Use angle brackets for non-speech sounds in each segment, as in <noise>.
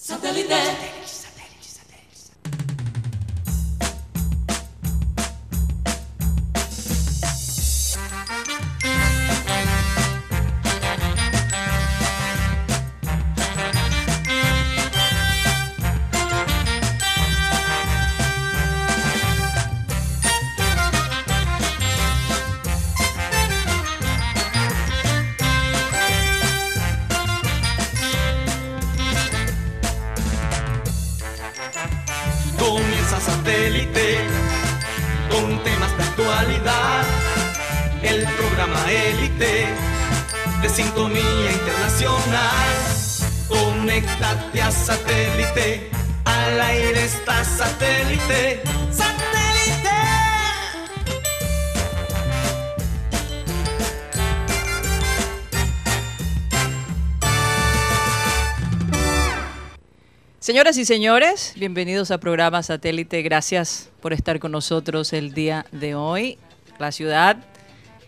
Satellite. Señoras y señores, bienvenidos a programa Satélite. Gracias por estar con nosotros el día de hoy. La ciudad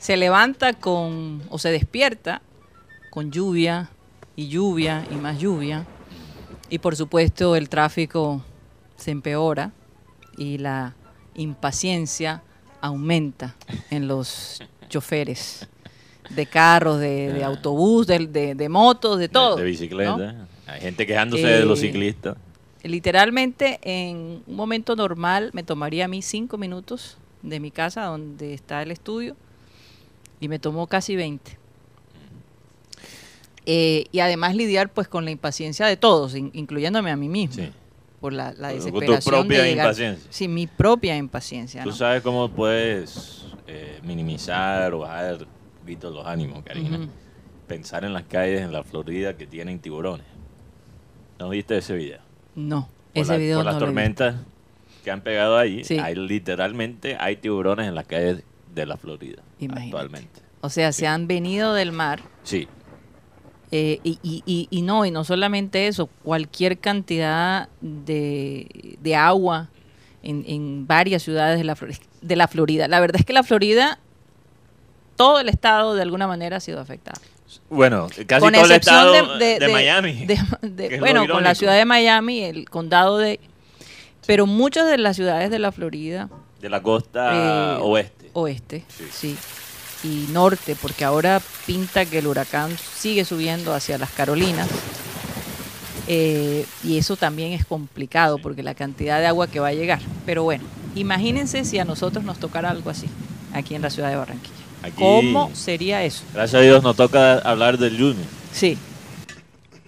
se levanta con, o se despierta con lluvia y lluvia y más lluvia. Y por supuesto el tráfico se empeora y la impaciencia aumenta en los choferes de carros, de, de autobús, de, de- de motos, de todo. De, bicicleta. ¿no? Hay gente quejándose de los Eh, ciclistas. Literalmente en un momento normal me tomaría a mí cinco minutos de mi casa donde está el estudio y me tomó casi 20. Eh, y además lidiar pues con la impaciencia de todos, in- incluyéndome a mí mismo. Sí. Por la, la Con tu desesperación propia de llegar. impaciencia. Sí, mi propia impaciencia. Tú ¿no? sabes cómo puedes eh, minimizar o bajar los ánimos, Karina. Pensar en las calles en la Florida que tienen tiburones. ¿No viste ese video? No, Por, ese la- video por no las lo vi. tormentas que han pegado ahí, Sí. hay literalmente hay tiburones en las calles de la Florida Imagínate. actualmente. O sea, Sí. se han venido del mar Sí, Eh, y, y- y- y no, y no solamente eso, cualquier cantidad de, de agua en, en varias ciudades de la, de la Florida. La verdad es que la Florida, todo el estado de alguna manera ha sido afectado. Bueno, casi con todo el estado de, de, de- Miami. <laughs> de- bueno, con la ciudad de Miami, el condado de... Pero muchas de las ciudades de la Florida de la costa Eh, oeste. oeste, Sí. sí. y norte, porque ahora pinta que el huracán sigue subiendo hacia las Carolinas. Eh, y eso también es complicado porque la cantidad de agua que va a llegar. Pero bueno, imagínense si a nosotros nos tocara algo así, aquí en la ciudad de Barranquilla. Aquí- ¿Cómo sería eso? Gracias a Dios nos toca hablar del Junior. Sí.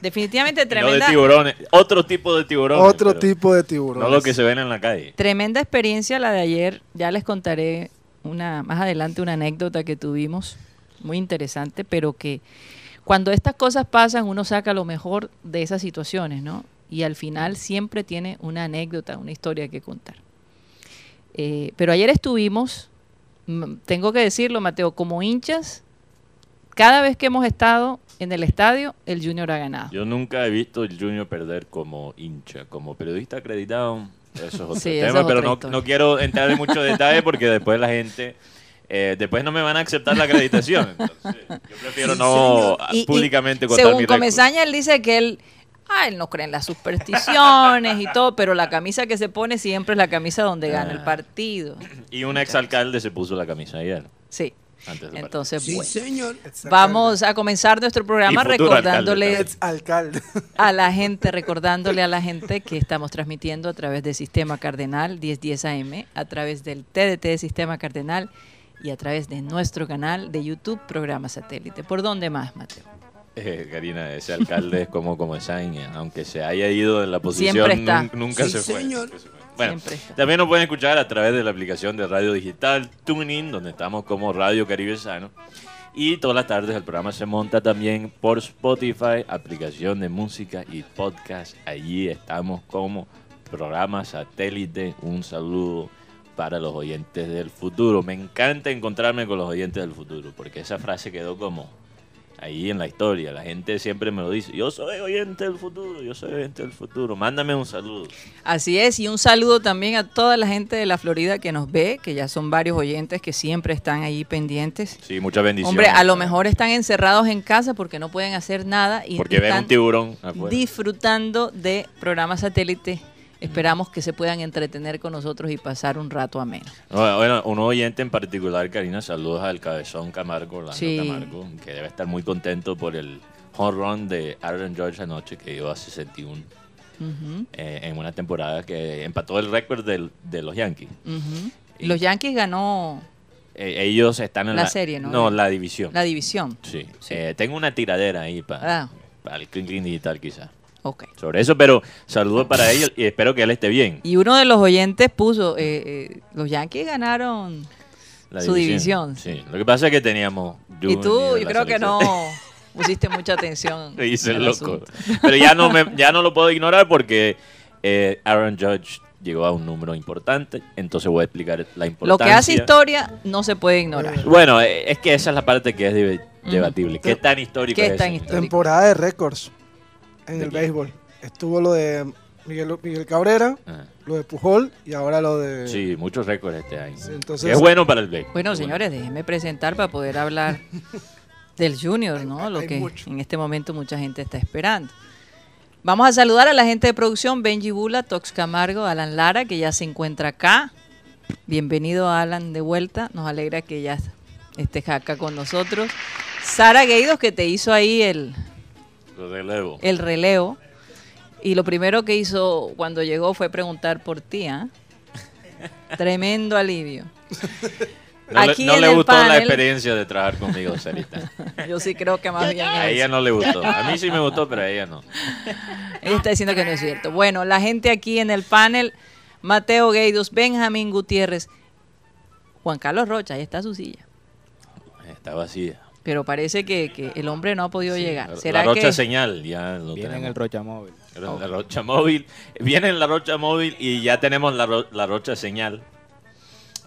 Definitivamente No de tremenda, tiburones, otro tipo de tiburones. Otro tipo de tiburón. No lo que se ven en la calle. tremenda experiencia la de ayer. Ya les contaré una más adelante una anécdota que tuvimos, muy interesante, pero que cuando estas cosas pasan uno saca lo mejor de esas situaciones, ¿no? Y al final siempre tiene una anécdota, una historia que contar. Eh, pero ayer estuvimos, tengo que decirlo, Mateo, como hinchas, cada vez que hemos estado en el estadio, el Junior ha ganado. Yo nunca he visto el Junior perder como hincha, como periodista acreditado. Eso es <laughs> otro Sí, tema, es pero no, quiero entrar en mucho detalle porque después la gente, eh, después no me van a aceptar la acreditación. Entonces, yo prefiero no Y- y públicamente contar Según mi. Comesaña, él dice que él, ah, él no cree en las supersticiones y todo, pero la camisa que se pone siempre es la camisa donde gana el Ah. partido. Y un exalcalde se puso la camisa ayer, Sí. antes Entonces, Sí, bueno. señor. Vamos a comenzar nuestro programa recordándole alcalde Alcalde. a la gente, recordándole a la gente que estamos transmitiendo a través del Sistema Cardenal 1010 AM, a través del TDT de Sistema Cardenal y a través de nuestro canal de YouTube, Programa Satélite. ¿Por dónde más, Mateo? Eh, Karina, ese alcalde es como Comesaña, aunque se haya ido en la posición, nun- nunca Sí, se fue. señor. nunca se fue. Bueno, también nos pueden escuchar a través de la aplicación de radio digital TuneIn, donde estamos como Radio Caribe Sano. Y todas las tardes el programa se monta también por Spotify, aplicación de música y podcast. Allí estamos como programa satélite. Un saludo para los oyentes del futuro. Me encanta encontrarme con los oyentes del futuro, porque esa frase quedó como ahí en la historia. La gente siempre me lo dice. Yo soy oyente del futuro, yo soy oyente del futuro. Mándame un saludo. Así es, y un saludo también a toda la gente de la Florida que nos ve, que ya son varios oyentes que siempre están ahí pendientes. Sí, muchas bendiciones. Hombre, a lo mejor están encerrados en casa porque no pueden hacer nada y Porque ven están un tiburón afuera. disfrutando de programas satélite. Esperamos que se puedan entretener con nosotros y pasar un rato ameno. No, Bueno, un oyente en particular, Karina, saludos al cabezón Camargo, Orlando Sí. Camargo, que debe estar muy contento por el home run de Aaron George anoche, que dio a 61 Ujú, eh, en una temporada que empató el récord del- de los Yankees. Y- Los Yankees ganó Eh, ellos están en La la, serie, ¿no? No, la división. la división. Sí. Sí. Eh, tengo una tiradera ahí para, Ah. para el Clean Digital, quizás. Sobre eso, pero saludos para ellos y espero que él esté bien. Y uno de los oyentes puso, eh, eh, los Yankees ganaron La su división. Sí. Lo que pasa es que teníamos. y tú, yo creo que no <laughs> pusiste mucha atención. <laughs> Me hice al loco. asunto. Pero ya no, me, ya no lo puedo ignorar porque eh, Aaron Judge llegó a un número importante. Entonces voy a explicar la importancia. Lo que hace historia no se puede ignorar. Bueno, eh, es que esa es la parte que es debatible. ¿Qué tan histórico ¿Qué es es tan eso? histórico? Temporada de récords en ¿De el béisbol. Estuvo lo de Miguel, Miguel Cabrera, Ah, lo de Pujol y ahora lo de... sí, muchos récords este año. Sí, entonces- es bueno para el béisbol. Bueno, Es señores, déjenme presentar para poder hablar <laughs> del Junior, ¿no? Lo hay que mucho. en este momento mucha gente está esperando. Vamos a saludar a la gente de producción, Benji Bula, Tox Camargo, Alan Lara, que ya se encuentra acá. Bienvenido Alan de vuelta, nos alegra que ya estés acá con nosotros. Sara Gueidos, que te hizo ahí el, Lo relevo. el relevo. Y lo primero que hizo cuando llegó fue preguntar por ti, ¿ah? <laughs> Tremendo alivio. No, le- Aquí no en le el gustó la experiencia de trabajar conmigo, Sarita. <laughs> Yo sí creo que más bien A ella no le gustó. A mí sí me gustó, pero a ella no. Ella está diciendo que no es cierto. Bueno, la gente aquí en el panel, Mateo Gueidos, Benjamín Gutiérrez, Juan Carlos Rocha, ahí está su silla. Está vacía. Pero parece que, que el hombre no ha podido llegar. La- ¿Será la rocha que señal, ya lo Viene en tenemos. el Rocha Móvil. La rocha móvil. Viene en la rocha móvil y ya tenemos la, ro- la rocha señal.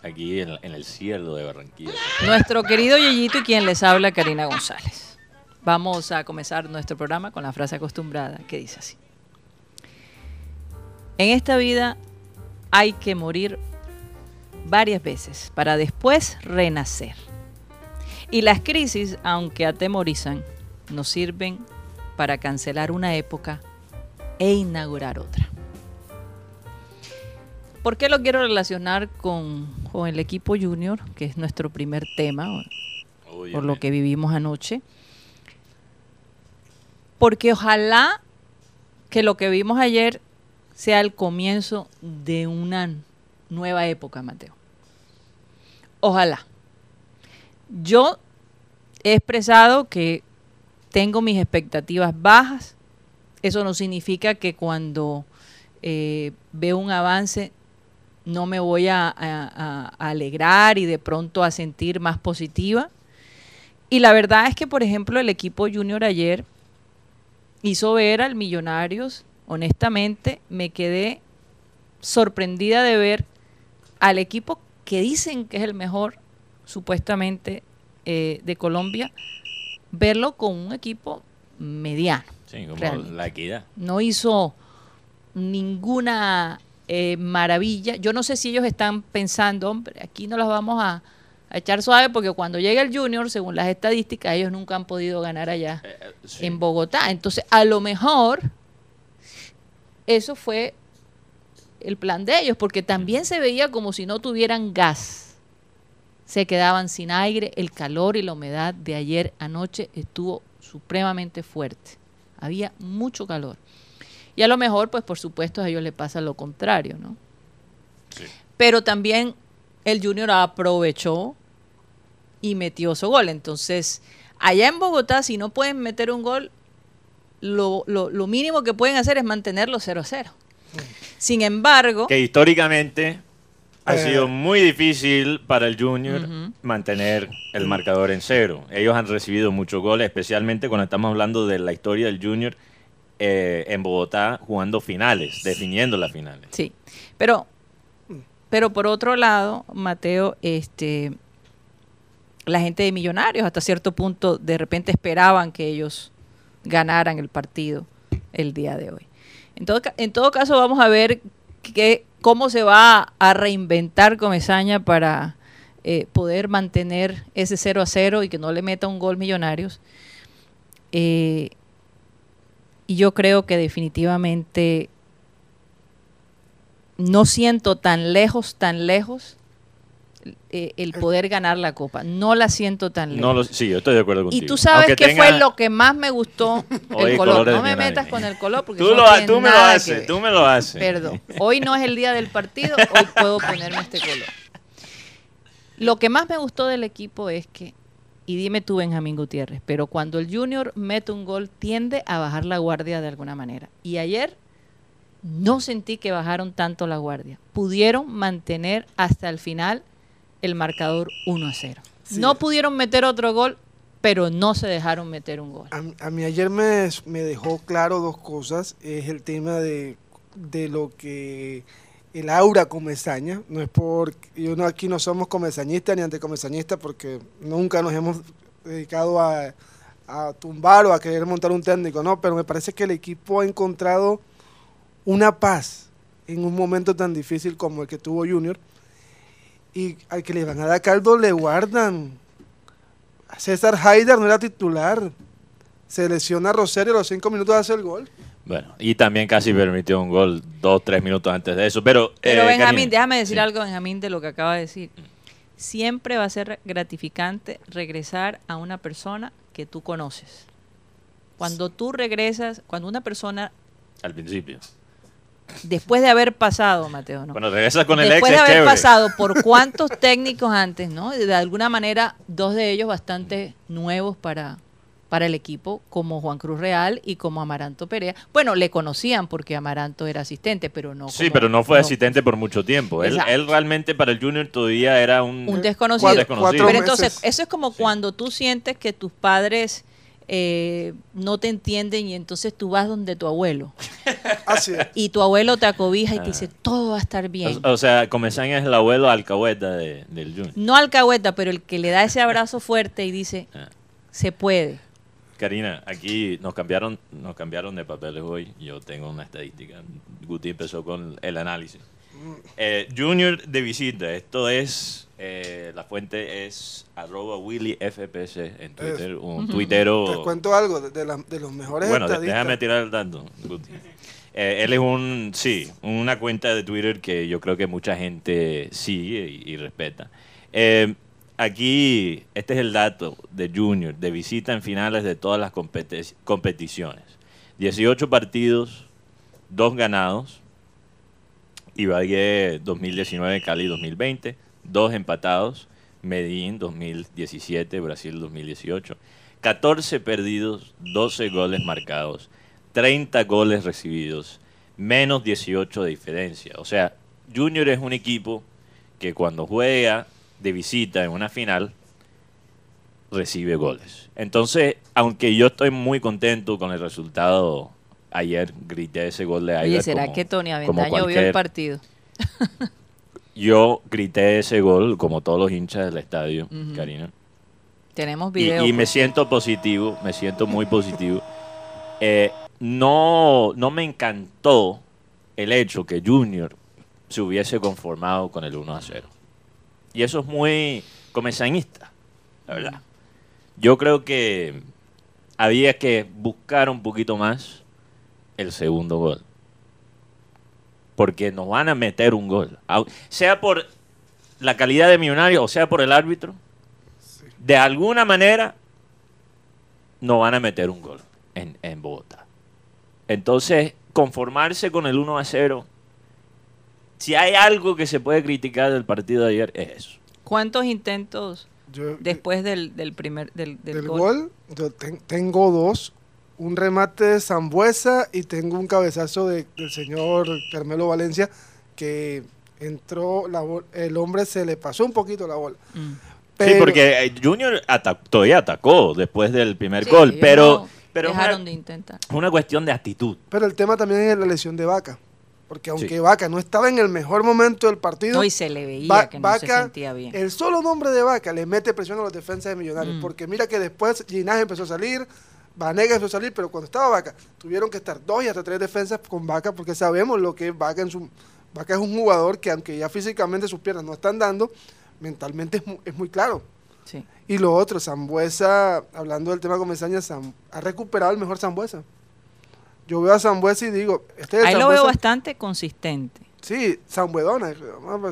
Aquí en, en el cielo de Barranquilla. nuestro querido Yeyito y quien les habla, Karina González? Vamos a comenzar nuestro programa con la frase acostumbrada que dice así. En esta vida hay que morir varias veces para después renacer. Y las crisis, aunque atemorizan, nos sirven para cancelar una época e inaugurar otra. ¿Por qué lo quiero relacionar con, con el equipo junior, que es nuestro primer tema, por lo que vivimos anoche? Porque ojalá que lo que vimos ayer sea el comienzo de una nueva época, Mateo. Ojalá. Yo he expresado que tengo mis expectativas bajas. Eso no significa que cuando eh, veo un avance no me voy a, alegrar y de pronto a sentir más positiva. Y la verdad es que, por ejemplo, el equipo junior ayer hizo ver al Millonarios, honestamente, me quedé sorprendida de ver al equipo que dicen que es el mejor, supuestamente, eh, de Colombia, verlo con un equipo mediano. Sí, como realmente. la equidad. No hizo ninguna eh, maravilla. Yo no sé si ellos están pensando, hombre, aquí no las vamos a, a echar suave porque cuando llega el Junior, según las estadísticas, ellos nunca han podido ganar allá Eh, eh, sí. en Bogotá. Entonces, a lo mejor eso fue el plan de ellos, porque también se veía como si no tuvieran gas. Se quedaban sin aire, el calor y la humedad de ayer anoche estuvo supremamente fuerte. Había mucho calor. Y a lo mejor, pues por supuesto, a ellos les pasa lo contrario, ¿no? Sí. Pero también el Junior aprovechó y metió su gol. Entonces, allá en Bogotá, si no pueden meter un gol, lo, lo- lo mínimo que pueden hacer es mantenerlo 0-0. Sin embargo, Que históricamente ha Eh. sido muy difícil para el Junior mantener el marcador en cero. Ellos han recibido muchos goles, especialmente cuando estamos hablando de la historia del Junior eh, en Bogotá jugando finales, definiendo las finales. sí. Pero, pero por otro lado, Mateo, este, la gente de Millonarios hasta cierto punto de repente esperaban que ellos ganaran el partido el día de hoy. En todo, en todo caso, vamos a ver que, cómo se va a reinventar Comesaña para eh, poder mantener ese 0 a 0 y que no le meta un gol Millonarios. Eh, y yo creo que definitivamente no siento tan lejos, tan lejos eh, el poder ganar la copa. No la siento tan lejos. No lo, sí, yo estoy de acuerdo y tú sabes Aunque tenga- fue lo que más me gustó Oye, <laughs> el color. No me metas con el color porque Tú, lo, no ha- tiene tú me lo nada que haces, tú me lo haces. Perdón. <laughs> Hoy no es el día del partido, hoy puedo ponerme este color. Lo que más me gustó del equipo es que, y dime tú, Benjamín Gutiérrez, pero cuando el Junior mete un gol, tiende a bajar la guardia de alguna manera. Y ayer no sentí que bajaron tanto la guardia. Pudieron mantener hasta el final el marcador 1 a 0. Sí. No pudieron meter otro gol, pero no se dejaron meter un gol. A, mí- a mí ayer me, me dejó claro dos cosas. Es el tema de, de lo que el aura comesaña. No es por. Yo no, aquí no somos comesañistas ni anticomesañistas porque nunca nos hemos dedicado a, a tumbar o a querer montar un técnico, ¿no? Pero me parece que el equipo ha encontrado una paz en un momento tan difícil como el que tuvo Junior. Y al que le van a dar caldo le guardan. César Haider no era titular. Se lesiona a Rosario a los cinco minutos hace el gol. Bueno, y también casi permitió un gol dos, tres minutos antes de eso. Pero, Pero eh, Benjamín, Karina, déjame decir sí. algo, Benjamín, de lo que acaba de decir. Siempre va a ser gratificante regresar a una persona que tú conoces. Cuando tú regresas, cuando una persona, Al principio. Después de haber pasado, Mateo, ¿no? Cuando regresas con el después ex de haber chévere. pasado por <laughs> cuántos técnicos antes, ¿no? De alguna manera, dos de ellos bastante nuevos para, para el equipo, como Juan Cruz Real y como Amaranto Perea. Bueno, le conocían porque Amaranto era asistente, pero no. Sí, como- pero no fue asistente por mucho tiempo. Él, él realmente para el Junior todavía era un, Un desconocido. Cuatro Pero meses. entonces, eso es como cuando tú sientes que tus padres eh, no te entienden y entonces tú vas donde tu abuelo. <laughs> Así es. Y tu abuelo te acobija y Ah. te dice, todo va a estar bien. O, o sea, Comesaña es el abuelo alcahueta de- del Junior. No alcahueta, pero el que le da ese abrazo fuerte y dice, Ah. se puede. Karina, aquí nos cambiaron, nos cambiaron de papeles hoy. Yo tengo una estadística. Guti empezó con el análisis. Eh, junior de visita. Esto es, eh, la fuente es arroba willyfpc en Twitter. Un tuitero. Te cuento algo de, de la- de los mejores Bueno, déjame tirar el dato. Eh, él es un, sí, una cuenta de Twitter que yo creo que mucha gente sigue y, y respeta. Eh, aquí, este es el dato de Junior, de visita en finales de todas las competi- competiciones. 18 partidos, 2 ganados. Ibagué 2019, Cali 2020, 2 empatados. Medellín 2017, Brasil 2018. 14 perdidos, 12 goles marcados, 30 goles recibidos, menos 18 de diferencia. O sea, Junior es un equipo que cuando juega de visita en una final, recibe goles. Entonces, aunque yo estoy muy contento con el resultado, ayer grité ese gol de Oye, Aider ¿será como- que Tony como Aventaño vio el partido? <laughs> Yo grité ese gol como todos los hinchas del estadio. Karina. Tenemos Y, video. y me pues. siento positivo, me siento muy positivo. Eh, no, no me encantó el hecho que Junior se hubiese conformado con el 1 a 0. Y eso es muy comesañista, la verdad. Yo creo que había que buscar un poquito más el segundo gol. Porque nos van a meter un gol. Sea por la calidad de millonario o sea por el árbitro. De alguna manera nos van a meter un gol en, en Bogotá. Entonces, conformarse con el 1 a 0. Si hay algo que se puede criticar del partido de ayer, es eso. ¿Cuántos intentos Yo- después del, del primer del, del del gol? gol, yo ten- tengo dos. Un remate de Zambuesa y tengo un cabezazo de- del señor Carmelo Valencia que entró, la el hombre se le pasó un poquito la bola. Mm. sí, porque eh, Junior ata- todavía atacó después del primer Sí, gol, pero, no pero dejaron una, de intentar. una cuestión de actitud. Pero el tema también es la lesión de Vaca. Porque aunque Sí. Vaca no estaba en el mejor momento del partido, No, y se le veía que no se Vaca, sentía bien. el solo nombre de Vaca le mete presión a los defensas de Millonarios. Mm. Porque mira que después Ginaje empezó a salir, Vanega empezó a salir, pero cuando estaba Vaca, tuvieron que estar dos y hasta tres defensas con Vaca, porque sabemos lo que es Vaca en su. Vaca es un jugador que, aunque ya físicamente sus piernas no están dando, mentalmente es mu- es muy claro. Sí. Y lo otro, Zambuesa, hablando del tema Comesaña, Zam- ha recuperado el mejor Zambuesa. Yo veo a Zambuesa y digo, este es Ahí lo veo bastante consistente. Sí, Zambuedona.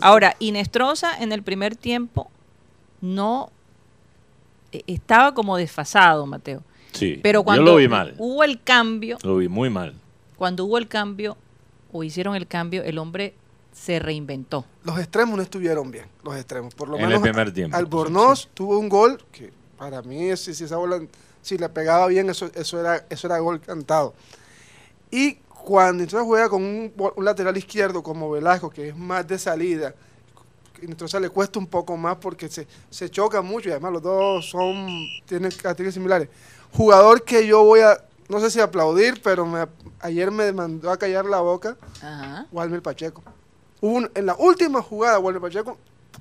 Ahora, Inestrosa en el primer tiempo no eh, estaba como desfasado, Mateo. Sí, Pero cuando yo lo vi mal. hubo el cambio, Lo vi muy mal. cuando hubo el cambio o hicieron el cambio, el hombre se reinventó. Los extremos no estuvieron bien, los extremos. Por lo En el menos primer tiempo, Albornoz tuvo un gol que para mí, si, si esa bola, si le pegaba bien, eso, eso, era, eso era gol cantado. Y cuando entonces juega con un lateral izquierdo como Velasco, que es más de salida, entonces le cuesta un poco más porque se, se choca mucho y además los dos son tienen características similares. Jugador que yo voy a, no sé si aplaudir, pero me, ayer me mandó a callar la boca, Ajá. Walmer Pacheco. Hubo un- en la última jugada, Walmer Pacheco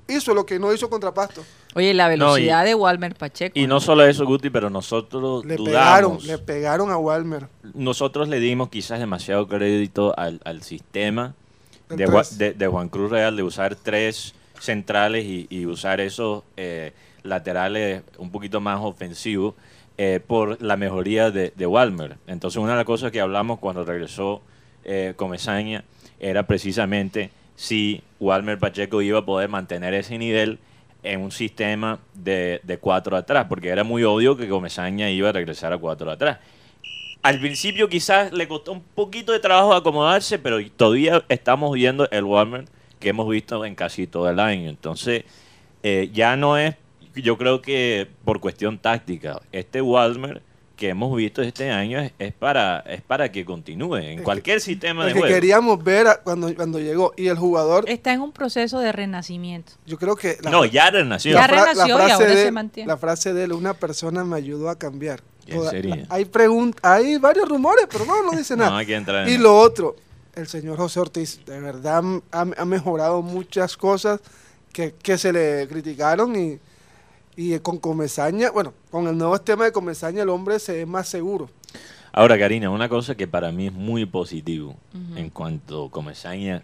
hizo lo que no hizo contra Pasto. Oye, la No, y- velocidad de Walmer Pacheco. Y no solo eso, Guti, pero nosotros Le dudamos. pegaron, le pegaron a Walmer. Nosotros le dimos quizás demasiado crédito al, al sistema de- de Juan Cruz Real de usar tres centrales y, y usar esos eh, laterales un poquito más ofensivos eh, por la mejoría de, de Walmer. Entonces, una de las cosas que hablamos cuando regresó eh, Comesaña era precisamente si Walmer Pacheco iba a poder mantener ese nivel en un sistema de, de cuatro atrás, porque era muy obvio que Comesaña iba a regresar a cuatro atrás. Al principio quizás le costó un poquito de trabajo acomodarse, pero todavía estamos viendo el Walmer que hemos visto en casi todo el año. Entonces, eh, ya no es, yo creo que por cuestión táctica, este Walmer que hemos visto este año es, es para es para que continúe en cualquier sistema de El que juego. queríamos ver a- cuando, cuando llegó. Y el jugador, Está en un proceso de renacimiento. yo creo que... la- No, ya renació. Ya renació la y frase ahora de, se él- mantiene. La frase de él, una persona me ayudó a cambiar. ¿En serio? la- hay, varios rumores, pero no, no dice nada. No hay que entrar en Y lo otro, el señor José Ortiz, de verdad ha, ha mejorado muchas cosas que, que se le criticaron y, y con Comesaña, bueno, con el nuevo esquema de Comesaña el hombre se ve más seguro. Ahora, Karina, una cosa que para mí es muy positivo Ujú. en cuanto a Comesaña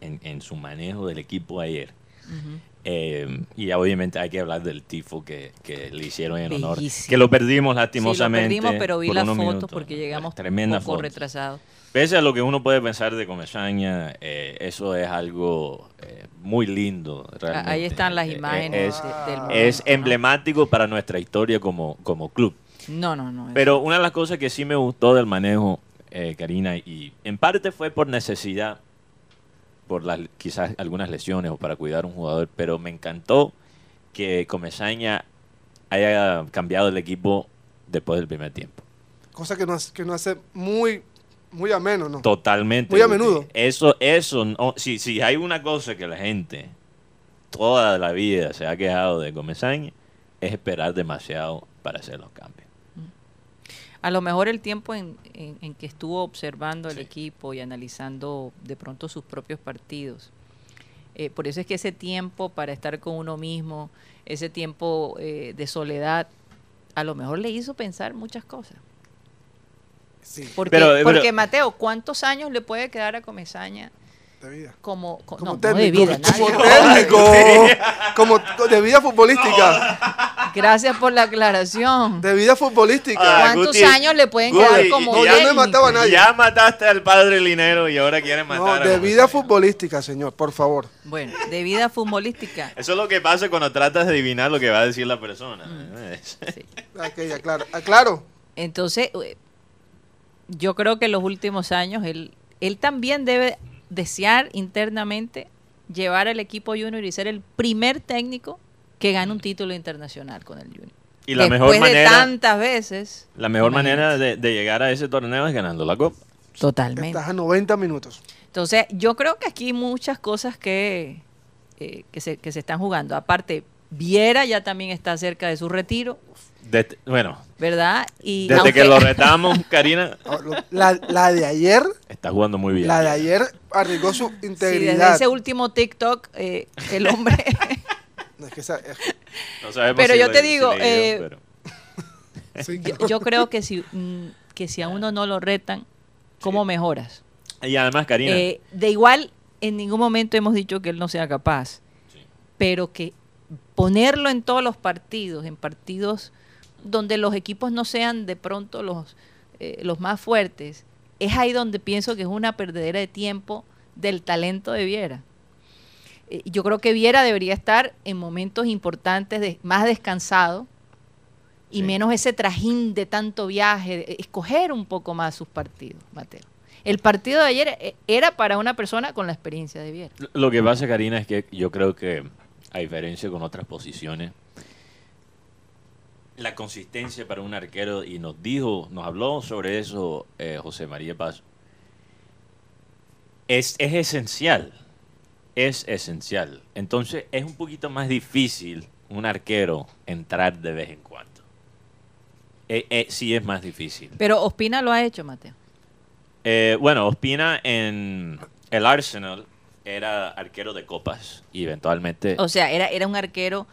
en, en su manejo del equipo ayer. Ujú. Eh, y obviamente hay que hablar del tifo que, que le hicieron en honor. Bellísimo. Que lo perdimos Sí, lo lastimosamente. perdimos, pero vi las fotos minutos. porque llegamos Tremenda un poco foto. retrasados. Pese a lo que uno puede pensar de Comesaña, eh, eso es algo eh, muy lindo. Realmente. Ahí están las Eh, eh, imágenes es, de- del es momento, ¿no? emblemático para nuestra historia como, como club. No, no, no. Pero una de las cosas que sí me gustó del manejo, eh, Karina, y en parte fue por necesidad, por las, quizás algunas lesiones o para cuidar a un jugador, pero me encantó que Comesaña haya cambiado el equipo después del primer tiempo. Cosa que nos, que nos hace muy, muy ameno, ¿no? Totalmente. Muy a menudo. Eso, eso, no, si, si hay una cosa que la gente toda la vida se ha quejado de Comesaña, es esperar demasiado para hacer los cambios. A lo mejor el tiempo en, en- en que estuvo observando el equipo y analizando de pronto sus propios partidos. Eh, por eso es que ese tiempo para estar con uno mismo, ese tiempo eh, de soledad, a lo mejor le hizo pensar muchas cosas. Sí, Porque, Pero- pero- porque Mateo, ¿cuántos años le puede quedar a Comesaña de vida. como, co- Como no, no de vida, nadie. como técnico, <laughs> como de vida futbolística, Gracias por la aclaración. de vida futbolística. Ah, ¿Cuántos Guti, años le pueden Guti, quedar como no, yo no he matado a nadie. Ya mataste al padre Linero y ahora quieres No, matar a de Comesaña. vida futbolística, señor, por favor. Bueno, de vida futbolística. Eso es lo que pasa cuando tratas de adivinar lo que va a decir la persona. <laughs> sí. Ok, aclaro. aclaro. Entonces, eh, yo creo que en los últimos años él, él también debe desear internamente llevar al equipo junior y ser el primer técnico que gane un título internacional con el junior. Y la Después mejor de manera, tantas veces. la mejor imagínate. manera de, de llegar a ese torneo es ganando la copa. Totalmente. Estás a 90 minutos. Entonces, yo creo que aquí hay muchas cosas que, eh, que, se, que se están jugando. Aparte, Viera ya también está cerca de su retiro. Desde- bueno, ¿verdad? Y desde aunque- que lo retamos, Karina <laughs> Oh, lo- La, la de ayer, está jugando muy bien. la de ayer arriesgó su Sí, desde integridad. ese último TikTok, eh, el hombre... <laughs> No, es que esa- es- No sabemos Pero si yo le- te si digo, le eh, dio, pero- <laughs> sí, yo, yo creo que si, mm, que si a uno no lo retan, ¿cómo mejoras? Y además, Karina, Eh, de igual, en ningún momento hemos dicho que él no sea capaz, Sí. pero que ponerlo en todos los partidos, en partidos donde los equipos no sean de pronto los, eh, los más fuertes, es ahí donde pienso que es una perdedera de tiempo del talento de Viera. Eh, yo creo que Viera debería estar en momentos importantes de, más descansado y Sí. menos ese trajín de tanto viaje, escoger un poco más sus partidos, Mateo. El partido de ayer eh, era para una persona con la experiencia de Viera. Lo que pasa, Karina, es que yo creo que, a diferencia con otras posiciones, la consistencia para un arquero, y nos dijo, nos habló sobre eso eh, José María Paz, es, es esencial. Es esencial. Entonces, es un poquito más difícil un arquero entrar de vez en cuando. Eh, eh, sí es más difícil. Pero Ospina lo ha hecho, Mateo. Eh, bueno, Ospina en el Arsenal era arquero de copas y eventualmente... O sea, era, era un arquero,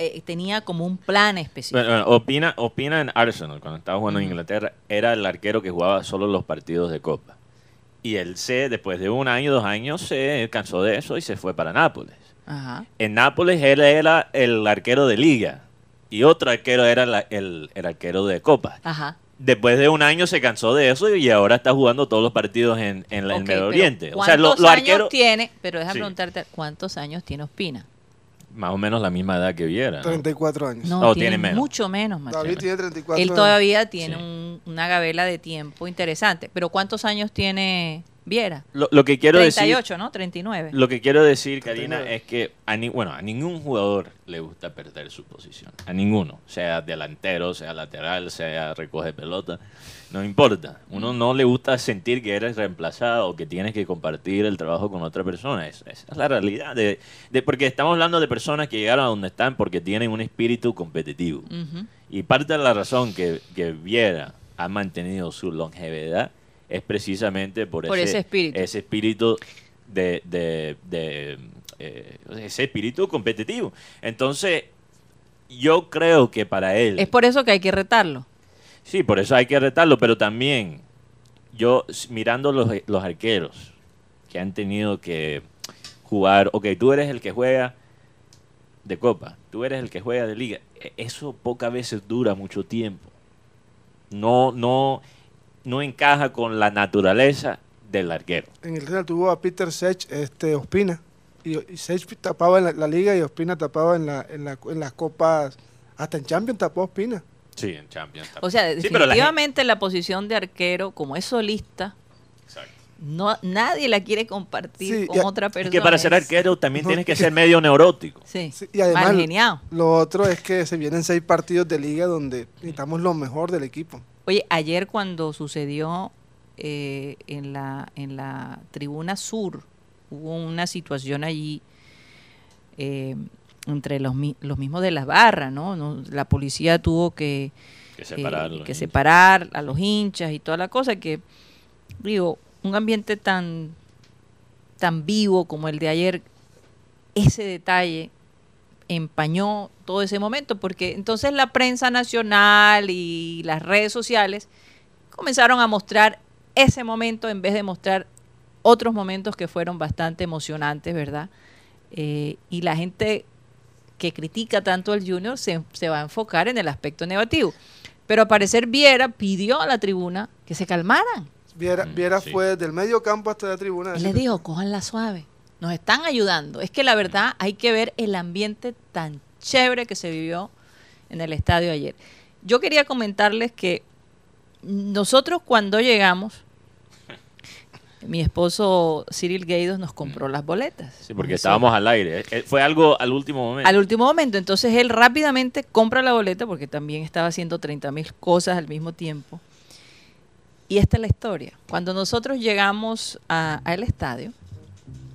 eh, tenía como un plan específico. Bueno, bueno, Opina, Opina en Arsenal, cuando estaba jugando en. Inglaterra, era el arquero que jugaba solo los partidos de copa. Y él se, después de un año, dos años, se cansó de eso y se fue para Nápoles. Ajá. En Nápoles él era el arquero de liga y otro arquero era la- el, el arquero de copa. Ajá. Después de un año se cansó de eso y ahora está jugando todos los partidos en, en la- en Ok, Medio Oriente. O sea, lo- ¿cuántos los años tiene? Pero déjame Sí. preguntarte, ¿cuántos años tiene Ospina? Más o menos la misma edad que Viera. ¿no? 34 años. No, Oh, tiene, tiene menos. mucho menos, Mateo. David tiene 34 Él años. todavía tiene Sí. un- una gavela de tiempo interesante. Pero ¿cuántos años tiene Viera? Lo, lo que quiero decir 38, ¿no? 39. Lo que quiero decir, Karina, 39. es que a, ni- bueno, a ningún jugador le gusta perder su posición. A ninguno. Sea delantero, sea lateral, sea recoge pelota. No importa. Uno no le gusta sentir que eres reemplazado o que tienes que compartir el trabajo con otra persona. Es- esa es la realidad. De, de- porque estamos hablando de personas que llegaron a donde están porque tienen un espíritu competitivo. Y parte de la razón que, que Viera ha mantenido su longevidad es precisamente por, Por ese espíritu. ese espíritu de, de- de, eh, ese espíritu competitivo. Entonces, yo creo que para él, Es por eso que hay que retarlo. sí, por eso hay que retarlo, pero también yo mirando los, los arqueros que han tenido que jugar, ok, tú eres el que juega de copa, tú eres el que juega de liga, e- eso pocas veces dura mucho tiempo. No, no, no encaja con la naturaleza del arquero. En el Real tuvo a Peter Sech, este, Ospina. Y, y Sech tapaba en la, la liga y Ospina tapaba en, la, en, la, en las copas. Hasta en Champions tapó Ospina. Sí, en Champions. O sea, Sí, la definitivamente la, posición de arquero, como es solista, Exacto. no nadie la quiere compartir Sí, con otra Es persona. que para ser arquero también No, tienes que ser medio neurótico. Sí, Sí, y además- mal. Lo otro es que se vienen seis partidos de liga donde necesitamos lo mejor del equipo. Oye, ayer cuando sucedió eh, en, la, en la tribuna sur, hubo una situación allí eh, entre los, los mismos de las barras, ¿no? No, La policía tuvo que, Que eh, que separar a los hinchas y toda la cosa que, digo, un ambiente tan, tan vivo como el de ayer, ese detalle empañó todo ese momento, porque entonces la prensa nacional y las redes sociales comenzaron a mostrar ese momento en vez de mostrar otros momentos que fueron bastante emocionantes, ¿verdad? Eh, y la gente que critica tanto al Junior se, se va a enfocar en el aspecto negativo. Pero al parecer Viera pidió a la tribuna que se calmaran. Viera, Mm, Viera sí. fue del medio campo hasta la tribuna. Él les dijo, la suave. Nos están ayudando. Es que la verdad hay que ver el ambiente tan chévere que se vivió en el estadio ayer. Yo quería comentarles que nosotros cuando llegamos, mi esposo Cyril Gaidos nos compró las boletas. Sí, porque estábamos al aire. Eh, Fue algo al último momento. al último momento. Entonces él rápidamente compra la boleta porque también estaba haciendo 30 mil cosas al mismo tiempo. Y esta es la historia. Cuando nosotros llegamos a- al estadio,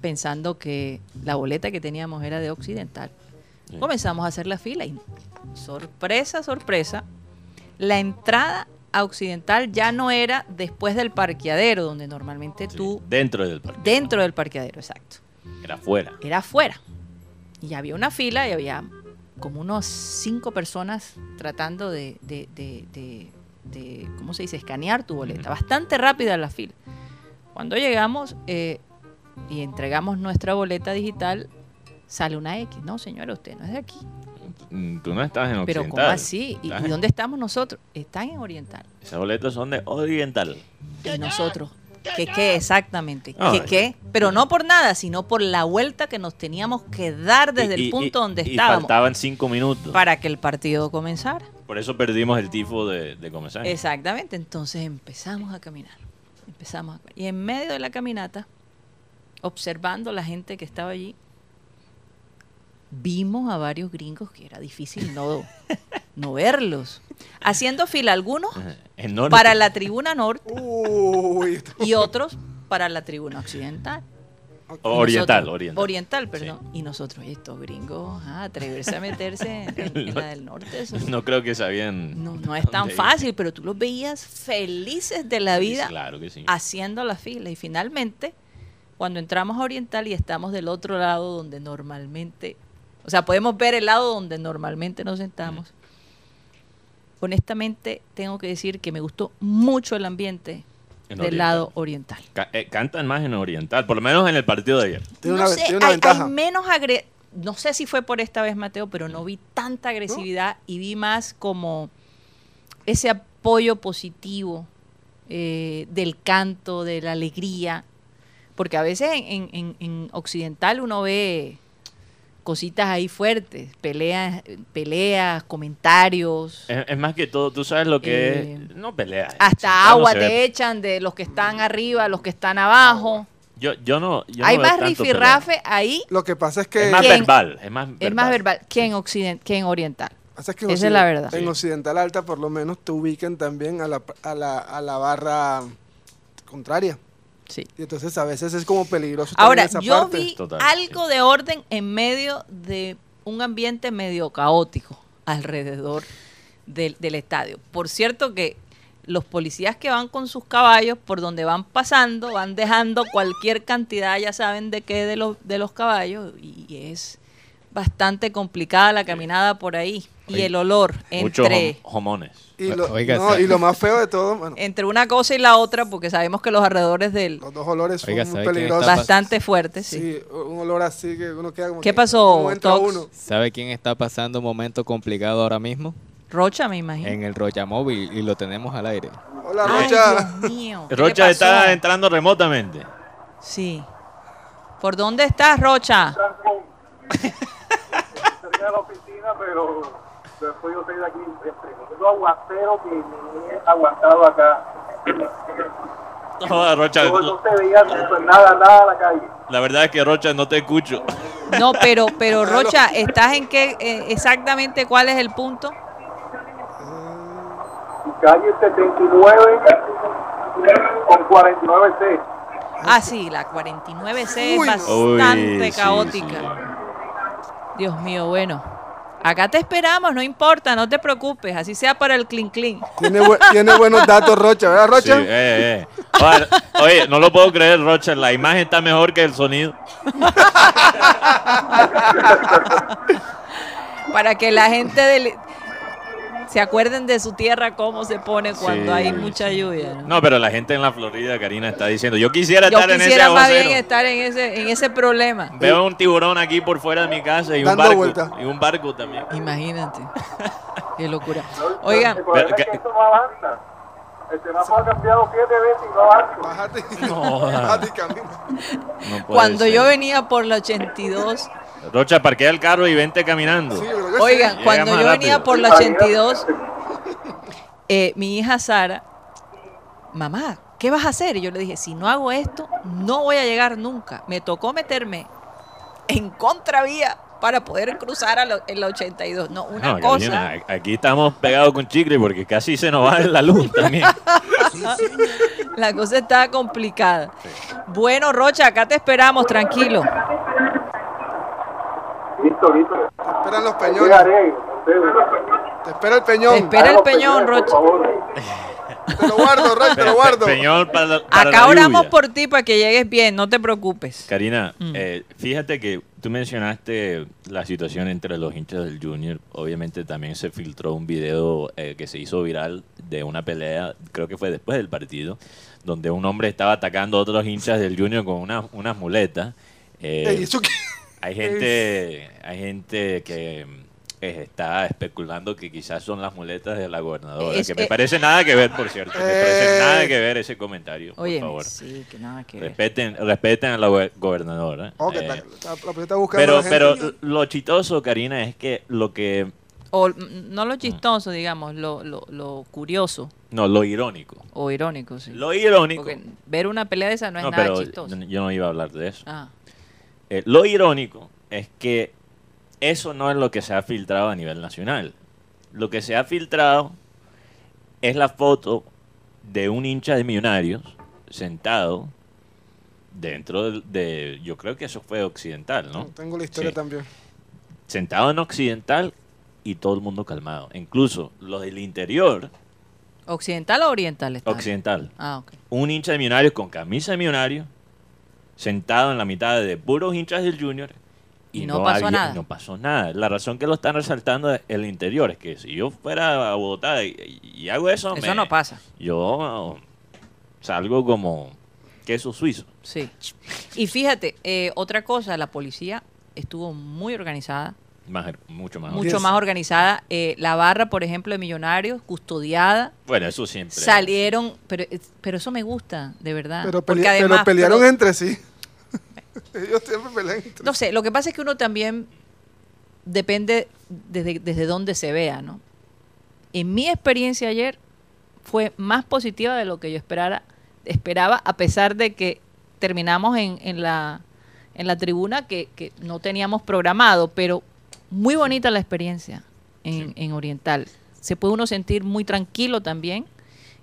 pensando que la boleta que teníamos era de Occidental, Sí. comenzamos a hacer la fila y sorpresa, sorpresa, la entrada a Occidental ya no era después del parqueadero, donde normalmente Sí, tú, Dentro del parque. dentro del parqueadero, exacto, Era afuera. era afuera. Y había una fila y había como unos cinco personas tratando de, de- de- de- de, ¿cómo se dice?, escanear tu boleta. Bastante rápida la fila. Cuando llegamos eh, y entregamos nuestra boleta digital, sale una X. No, señora, usted no es de aquí. Mm, Tú no estás en Pero Occidental. ¿cómo así? ¿Y, y en- dónde estamos nosotros? Están en Oriental. Esas boletas son de Oriental. Y nosotros, ¿qué qué exactamente? No, ¿Qué es- qué? Pero no por nada, sino por la vuelta que nos teníamos que dar desde Y- y- el punto y- donde y estábamos faltaban cinco minutos. para que el partido comenzara. Por eso perdimos el tifo de, de Comesaña. Exactamente, entonces empezamos a caminar. Empezamos a caminar. Y en medio de la caminata, observando la gente que estaba allí, vimos a varios gringos que era difícil no, no verlos. Haciendo fila algunos. Enorme. para la tribuna norte Uy, y otros para la tribuna occidental. Oriental, Nosotros- oriental. Oriental, perdón. Y nosotros, estos gringos, ah, atreverse a meterse en, en- <laughs> en la del norte, eso No creo que sabían. no, no es tan ir. fácil, pero tú los veías felices de la Sí, vida Claro que sí. haciendo la fila. Y finalmente, cuando entramos a Oriental y estamos del otro lado donde normalmente, o sea, podemos ver el lado donde normalmente nos sentamos. Honestamente, tengo que decir que me gustó mucho el ambiente En del Oriental. lado oriental. Ca- eh, cantan más en Oriental, por lo menos en el partido de ayer. tiene no una, sé, tiene una hay, ventaja. hay menos agre no sé si fue por esta vez Mateo, pero no vi tanta agresividad y vi más como ese apoyo positivo eh, del canto, de la alegría, porque a veces en, en- en- en occidental uno ve cositas ahí fuertes, peleas, peleas, comentarios. Es, es más que todo, tú sabes lo que Eh, es. No pelea. Hasta no agua te ve- echan de los que están arriba, los que están abajo. Yo, yo no. yo no Hay veo más rifirrafe ahí Lo que pasa es que. Es más verbal. Es más verbal. Es más verbal que en Occident, que en Oriental. pasa es que en Esa es la verdad. En Sí. Occidental Alta, por lo menos, te ubican también a la, a la, a la barra contraria. Sí. Y entonces a veces es como peligroso. Ahora, esa yo parte. vi Total, algo de orden en medio de un ambiente medio caótico alrededor del, del estadio. Por cierto que los policías que van con sus caballos, por donde van pasando, van dejando cualquier cantidad, ya saben de qué, de los, de los caballos, y es bastante complicada la caminada por ahí. Y el olor Muchos entre... hom- homones. Y lo, Oiga, no, sí. y lo más feo de todo, bueno, entre una cosa y la otra, porque sabemos que los alrededores del los dos olores son Oiga, muy ¿sabe quién peligrosos. está bastante fuertes, sí. Sí, un olor así que uno queda como ¿Qué que- pasó, ¿cómo entra Tox? uno? ¿Sabe quién está pasando un momento complicado ahora mismo? Rocha, me imagino. En el Rocha Móvil y lo tenemos al aire. Hola, Ay, Rocha. Dios mío. ¿qué le Rocha está entrando remotamente. Sí. ¿Por dónde estás, Rocha? <laughs> A la oficina, pero después yo estoy de aquí. Tengo aguacero que me he aguantado acá. No, Rocha, Todo no se veía pues, nada, nada a la calle. la verdad es que Rocha no te escucho. No, pero, pero <laughs> Rocha, ¿estás en qué eh, exactamente cuál es el punto? Calle 79 con 49C. Ah, sí, la 49C es Uy, no. bastante Uy, sí, caótica. sí. Dios mío, bueno. Acá te esperamos, no importa, no te preocupes, así sea para el clean clean. Tiene, bu- tiene buenos datos, Rocha, ¿verdad, Rocha? Sí, eh, eh. Oye, oye, no lo puedo creer, Rocha. La imagen está mejor que el sonido. <laughs> Para que la gente del- se acuerden de su tierra cómo se pone cuando Sí, hay mucha lluvia. ¿no? No, pero la gente en la Florida, Karina, está diciendo, yo quisiera Yo estar en ese quisiera más bien estar en ese, en ese problema. Veo un tiburón aquí por fuera de mi casa y un Dando barco. vuelta. Y un barco también. Imagínate. <laughs> Qué locura. Oigan, Pero que- que esto no avanza. El semáforo ha cambiado siete veces y no avanza. Bájate. No, Bájate y camina. No cuando ser. yo venía por la 82, Rocha, parquea el carro y vente caminando. Sí, yo oigan, Llega cuando yo rápido. venía por la 82, eh, mi hija Sara, mamá, ¿qué vas a hacer? Y yo le dije, si no hago esto, no voy a llegar nunca. Me tocó meterme en contravía para poder cruzar a la, en la 82. No, una No, cosa. Aquí estamos pegados con chicle porque casi se nos va la luz también. <laughs> La cosa estaba complicada. Bueno, Rocha, acá te esperamos, tranquilo. Listo, listo. Esperan los peñones. Llegaré. Te espera el Te peñón. espera el peñón, favor. Te lo guardo, Ray, te lo guardo. Peñón para, la- para Acá la oramos lluvia. por ti para que llegues bien, no te preocupes. Karina, Mm. eh, fíjate que tú mencionaste la situación entre los hinchas del Junior. Obviamente también se filtró un video eh, que se hizo viral de una pelea, creo que fue después del partido, donde un hombre estaba atacando a otros hinchas del Junior con una- unas muletas. Eh, ¿eso qué? Hay gente, hay gente que eh, está especulando que quizás son las muletas de la gobernadora, Es- que me eh, parece nada que ver, por cierto. Me parece Eh. nada que ver ese comentario, por Oye, favor. sí, que nada que ver. Respeten, respeten a la go- gobernadora. Que Eh, la policía está buscando pero, a la gente. pero lo chistoso, Karina, es que lo que... O mm, no lo chistoso, digamos, lo, lo, lo curioso No, lo irónico. o irónico, sí. Lo irónico... Porque ver una pelea de esa no es no, nada pero chistoso. yo no iba a hablar de eso. Ah, Eh, lo irónico es que eso no es lo que se ha filtrado a nivel nacional. Lo que se ha filtrado es la foto de un hincha de millonarios sentado dentro de, yo creo que eso fue occidental, ¿no? Tengo la historia Sí. también. Sentado en occidental y todo el mundo calmado. Incluso los del interior, ¿Occidental o oriental está? occidental, Ah, ok. un hincha de millonarios con camisa de millonarios, sentado en la mitad de puros hinchas del Junior. Y no pasó nada. No pasó nada. La razón que lo están resaltando es el interior. Es que si yo fuera a Bogotá y, y hago eso, Eso me- no pasa. Yo salgo como queso suizo. Sí. Y fíjate, eh, otra cosa, la policía estuvo muy organizada, Más, mucho más. mucho más organizada. Eh, la barra, por ejemplo, de Millonarios, custodiada, Bueno, eso siempre. salieron, pero, pero eso me gusta, de verdad. Pero, pero pelearon pero- entre sí. <laughs> Ellos siempre pelean entre No sé, lo que pasa es que uno también depende desde, desde dónde se vea, ¿no? En mi experiencia ayer fue más positiva de lo que yo esperara, esperaba, a pesar de que terminamos en, en la, en la tribuna que, que no teníamos programado, pero muy bonita la experiencia en, Sí. en Oriental. Se puede uno sentir muy tranquilo también.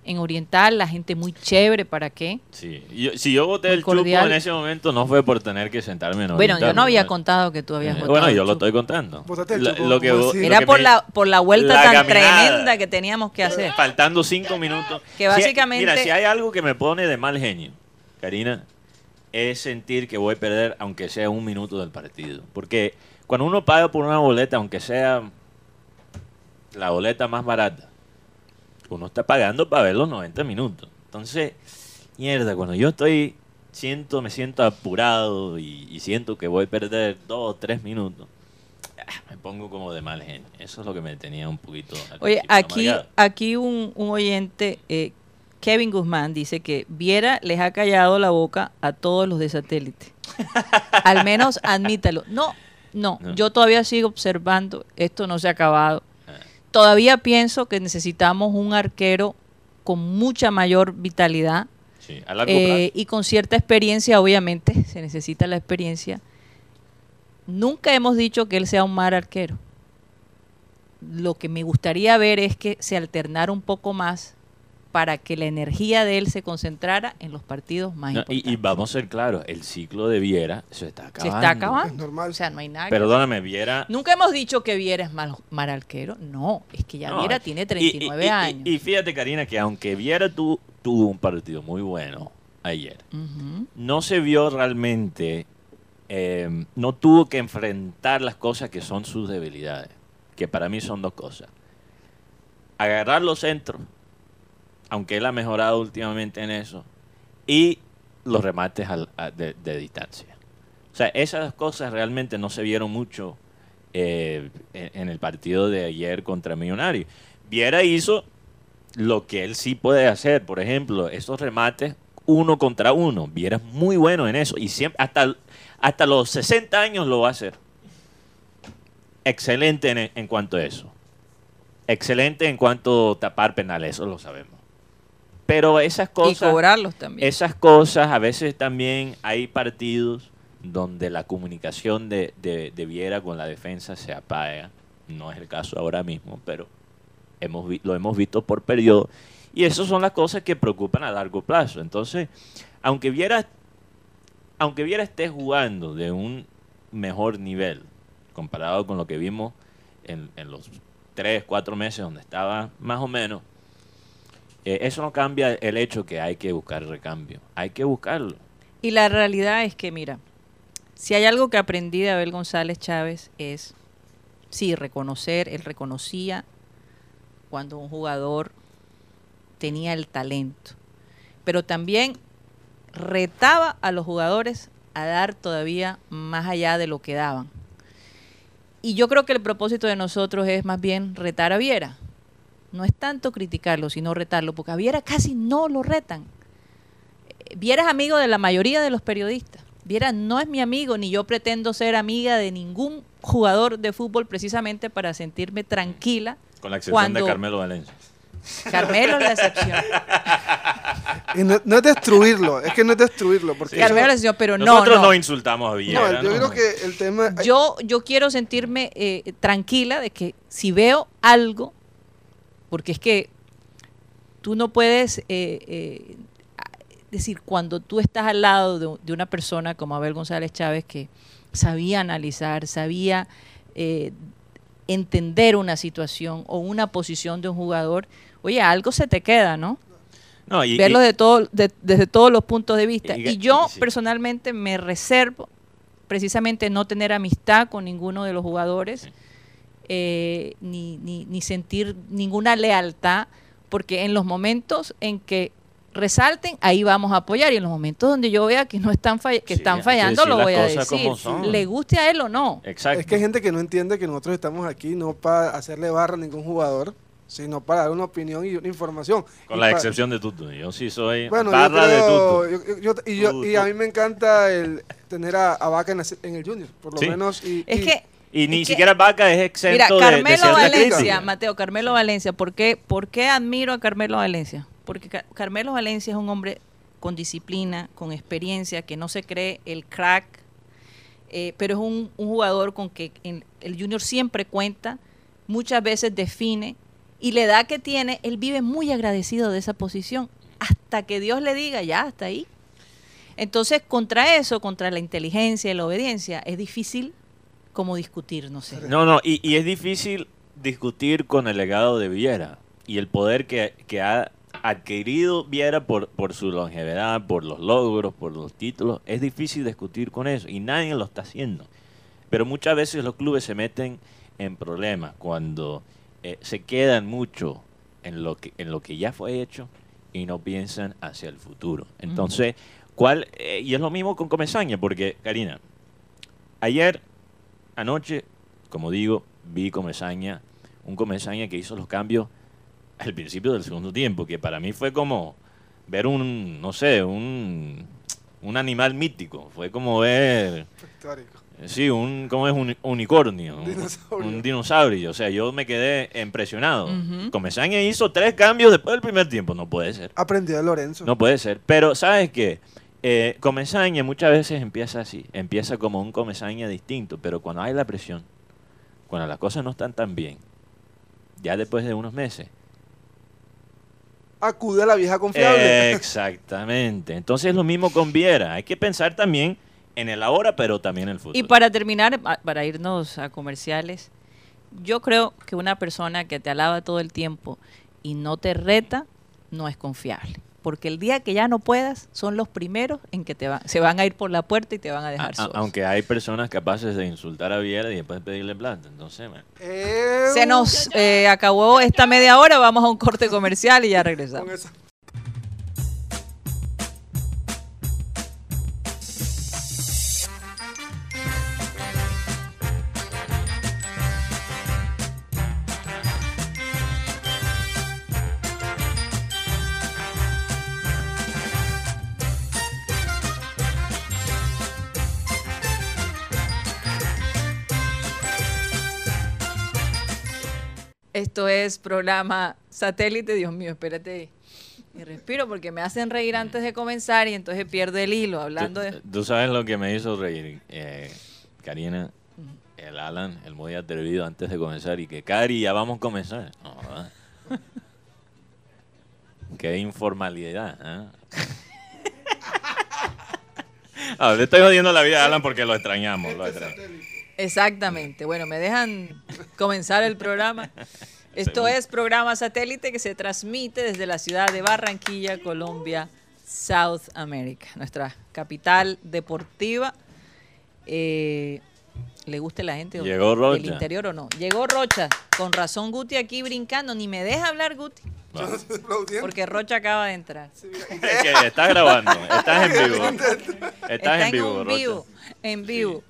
En Oriental, la gente muy chévere, ¿para qué? Sí. Yo- si yo boté Muy el chupo cordial. en ese momento, no fue por tener que sentarme en Bueno, yo Oriental, no había ¿no? contado que tú habías Eh, votado Bueno, el yo lo chupo. estoy contando. El chupo, Era que por me- la, por la vuelta la tan caminada. tremenda que teníamos que hacer. Faltando cinco minutos. Que básicamente- Si- mira, si hay algo que me pone de mal genio, Karina, es sentir que voy a perder aunque sea un minuto del partido. Porque cuando uno paga por una boleta, aunque sea la boleta más barata, uno está pagando para ver los 90 minutos. Entonces, mierda, cuando yo estoy, siento, me siento apurado y, y siento que voy a perder dos o tres minutos, ah, me pongo como de mal genio. Eso es lo que me tenía un poquito. al Oye, aquí, amargado. aquí un, un oyente, eh, Kevin Guzmán, dice que Viera les ha callado la boca a todos los de satélite. <laughs> Al menos admítalo. No, no, No. yo todavía sigo observando, esto no se ha acabado. Ah. Todavía pienso que necesitamos un arquero con mucha mayor vitalidad Sí, a largo eh, plazo. y con cierta experiencia, obviamente, se necesita la experiencia. Nunca hemos dicho que él sea un mal arquero. Lo que me gustaría ver es que se alternara un poco más para que la energía de él se concentrara en los partidos más No, importantes. y, y vamos a ser claros, el ciclo de Viera se está se acabando. está acabando. Es normal. O sea, no hay nada. que Perdóname, Viera. Nunca hemos dicho que Viera es mal, mal arquero. No, es que ya No, Viera tiene y- 39 y- y- años. Y, fíjate, Karina, que aunque Viera tu- tuvo un partido muy bueno ayer, no se vio realmente, eh, no tuvo que enfrentar las cosas que son sus debilidades, que para mí son dos cosas. Agarrar los centros, aunque él ha mejorado últimamente en eso, y los remates de, distancia. O sea, esas dos cosas realmente no se vieron mucho eh, en, en el partido de ayer contra Millonarios. Viera hizo lo que él sí puede hacer, por ejemplo, esos remates uno contra uno. Viera es muy bueno en eso y siempre hasta, hasta los 60 años lo va a hacer. Excelente en, en cuanto a eso. Excelente en cuanto a tapar penales, eso lo sabemos. Pero esas Y cosas cobrarlos también. esas cosas, a veces también hay partidos donde la comunicación de, de, de Viera con la defensa se apaga. No es el caso ahora mismo, pero hemos vi- lo hemos visto por periodo. Y esas son las cosas que preocupan a largo plazo. Entonces, aunque Viera, aunque Viera esté jugando de un mejor nivel comparado con lo que vimos en, en los tres, cuatro meses donde estaba más o menos, eh, eso no cambia el hecho que hay que buscar recambio. Hay que buscarlo. Y la realidad es que, mira, si hay algo que aprendí de Abel González Chávez es, sí, reconocer, él reconocía cuando un jugador tenía el talento, pero también retaba a los jugadores a dar todavía más allá de lo que daban. Y yo creo que el propósito de nosotros es más bien retar a Viera. No es tanto criticarlo, sino retarlo, porque a Viera casi no lo retan. Viera es amigo de la mayoría de los periodistas. Viera no es mi amigo, ni yo pretendo ser amiga de ningún jugador de fútbol precisamente para sentirme tranquila. Con la excepción cuando- de Carmelo Valencia. Carmelo es la excepción. Y no, no es destruirlo, es que no es destruirlo. Porque Carmelo es la excepción, pero no, Nosotros no, no. insultamos a Viera. no, yo ¿no? creo que el tema. Yo, yo quiero sentirme eh, tranquila de que si veo algo, porque es que tú no puedes eh, eh, decir, cuando tú estás al lado de, de una persona como Abel González Chávez que sabía analizar, sabía eh, entender una situación o una posición de un jugador, oye, algo se te queda, ¿no? No, y- verlo y- de todo, de- desde todos los puntos de vista. Y- Y, yo sí. personalmente me reservo precisamente no tener amistad con ninguno de los jugadores, eh, ni, ni, ni sentir ninguna lealtad, porque en los momentos en que resalten, ahí vamos a apoyar, y en los momentos donde yo vea que no están fall- que Sí, están fallando, lo voy a decir, le guste a él o no. Exacto. Es que hay gente que no entiende que nosotros estamos aquí no para hacerle barra a ningún jugador, sino para dar una opinión y una información. Con Y la excepción de Tutu. Yo sí soy Bueno, yo barra de Tutu. yo- yo- y, yo- y a mí me encanta el tener a, a Vaca en, el Junior, por lo Sí. menos. Y, Es y- que Y ni que- siquiera Vaca es exento Mira, de- de, Carmelo cierta Valencia, crítica. Mateo, Carmelo Valencia, ¿por qué, ¿por qué admiro a Carmelo Valencia? Porque Ca- Carmelo Valencia es un hombre con disciplina, con experiencia, que no se cree el crack, eh, pero es un, un jugador con que en- el Junior siempre cuenta, muchas veces define, y la edad que tiene, él vive muy agradecido de esa posición, hasta que Dios le diga, ya, hasta ahí. Entonces, contra eso, contra la inteligencia y la obediencia, es difícil como discutir, no sé. No, no, y, y es difícil discutir con el legado de Viera y el poder que, que ha adquirido Viera por, por su longevidad, por los logros, por los títulos. Es difícil discutir con eso y nadie lo está haciendo. Pero muchas veces los clubes se meten en problemas cuando eh, se quedan mucho en lo, que, en lo que ya fue hecho y no piensan hacia el futuro. Entonces, ¿cuál? eh, y es lo mismo con Comesaña, porque, Karina, ayer Anoche, como digo, vi Comesaña, un Comesaña que hizo los cambios al principio del segundo tiempo, que para mí fue como ver un, no sé, un, un animal mítico. Fue como ver, Histórico. eh, sí, un, como es un unicornio, un- Dinosaurio. un dinosaurio. O sea, yo me quedé impresionado. Ujú. Comesaña hizo tres cambios después del primer tiempo. No puede ser. Aprendió de Lorenzo. No puede ser. Pero, ¿sabes qué? Eh, comesaña muchas veces empieza así. Empieza como un comesaña distinto. Pero cuando hay la presión, cuando las cosas no están tan bien, ya después de unos meses. Acude a la vieja confiable. Exactamente. Entonces es lo mismo con Viera. Hay que pensar también en el ahora, pero también en el futuro. Y para terminar, para irnos a comerciales, yo creo que una persona que te alaba todo el tiempo y no te reta, no es confiable. Porque el día que ya no puedas, son los primeros en que te van, se van a ir por la puerta y te van a dejar a- solos. aunque hay personas capaces de insultar a Viera y después pedirle plata. Entonces, bueno. Eh, Se nos eh, acabó esta media hora, vamos a un corte comercial y ya regresamos. Esto es programa satélite, Dios mío, espérate. Y respiro porque me hacen reír antes de comenzar y entonces pierdo el hilo hablando ¿Tú, de... tú sabes lo que me hizo reír, eh, Karina, el Alan, el muy atrevido antes de comenzar y que Cari, ya vamos a comenzar. Qué informalidad. ¿ah? Ah, le estoy jodiendo la vida a Alan porque lo extrañamos. Lo extrañamos. Exactamente. Bueno, me dejan comenzar el programa. Esto es programa satélite que se transmite desde la ciudad de Barranquilla, Colombia, South America, nuestra capital deportiva. Eh, ¿Le guste la gente o- Llegó Rocha. del interior o no? Llegó Rocha. Con razón Guti aquí brincando. Ni me deja hablar Guti. Porque Rocha acaba de entrar. <laughs> es que estás grabando, estás en vivo. Estás Está en vivo, Rocha. vivo. En vivo.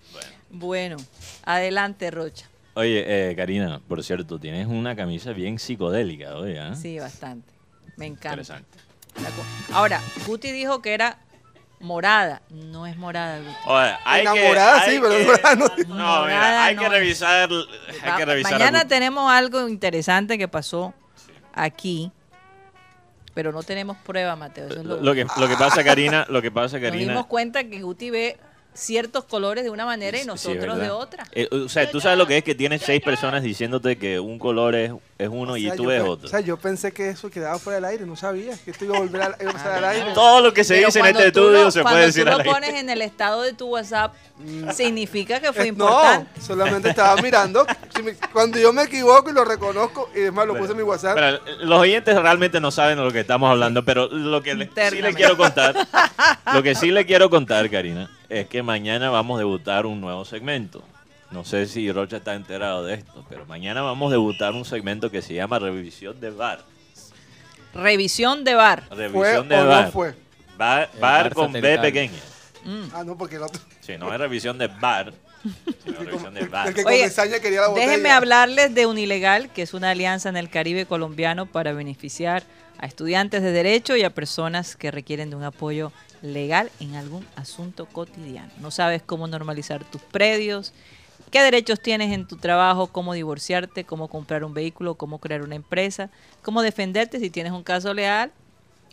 Bueno, adelante Rocha. Oye, eh, Karina, por cierto, tienes una camisa bien psicodélica hoy, ¿ah? Sí, bastante. Me encanta. Interesante. Ahora, Guti dijo que era morada. No es morada, Guti. Oye, hay que, Enamorada, hay sí, pero que- morada no. No, Morada mira, hay no que revisar, hay que revisar. Mañana tenemos algo interesante que pasó aquí, pero no tenemos prueba, Mateo. Eso es lo, lo que lo que pasa, Karina, lo que pasa, Nos Karina. dimos cuenta que Guti ve ciertos colores de una manera y nosotros de otra. Eh, o sea, tú sabes lo que es que tienes seis personas diciéndote que un color es, es uno O y tú pe- otro. O sea, yo pensé que eso quedaba fuera del aire, no sabía que esto iba a volver a, iba a pasar al aire. Todo lo que se Pero dice en cuando este tú estudio lo- se cuando puede decir tú al lo aire. pones en el estado de tu WhatsApp, significa que fue Eh, importante. No, solamente estaba mirando. Si me- cuando yo me equivoco y lo reconozco, y es más, lo puse en mi WhatsApp. Pero, eh, los oyentes realmente no saben de lo que estamos hablando, pero lo que le- sí le Internamente. quiero contar, lo que sí le <laughs> quiero contar, Karina, es que mañana vamos a debutar un nuevo segmento. No sé si Rocha está enterado de esto, pero mañana vamos a debutar un segmento que se llama Revisión de Bar. Revisión de bar. ¿Fue Revisión o de no Bar. fue? Bar, El bar bar con B pequeña. Mm. Ah, no, porque el otro. Sí, no es revisión de bar, sino <laughs> revisión de que Oye. Déjenme hablarles de Unilegal, que es una alianza en el Caribe colombiano para beneficiar a estudiantes de derecho y a personas que requieren de un apoyo legal en algún asunto cotidiano. No sabes cómo normalizar tus predios, qué derechos tienes en tu trabajo, cómo divorciarte, cómo comprar un vehículo, cómo crear una empresa, cómo defenderte si tienes un caso legal,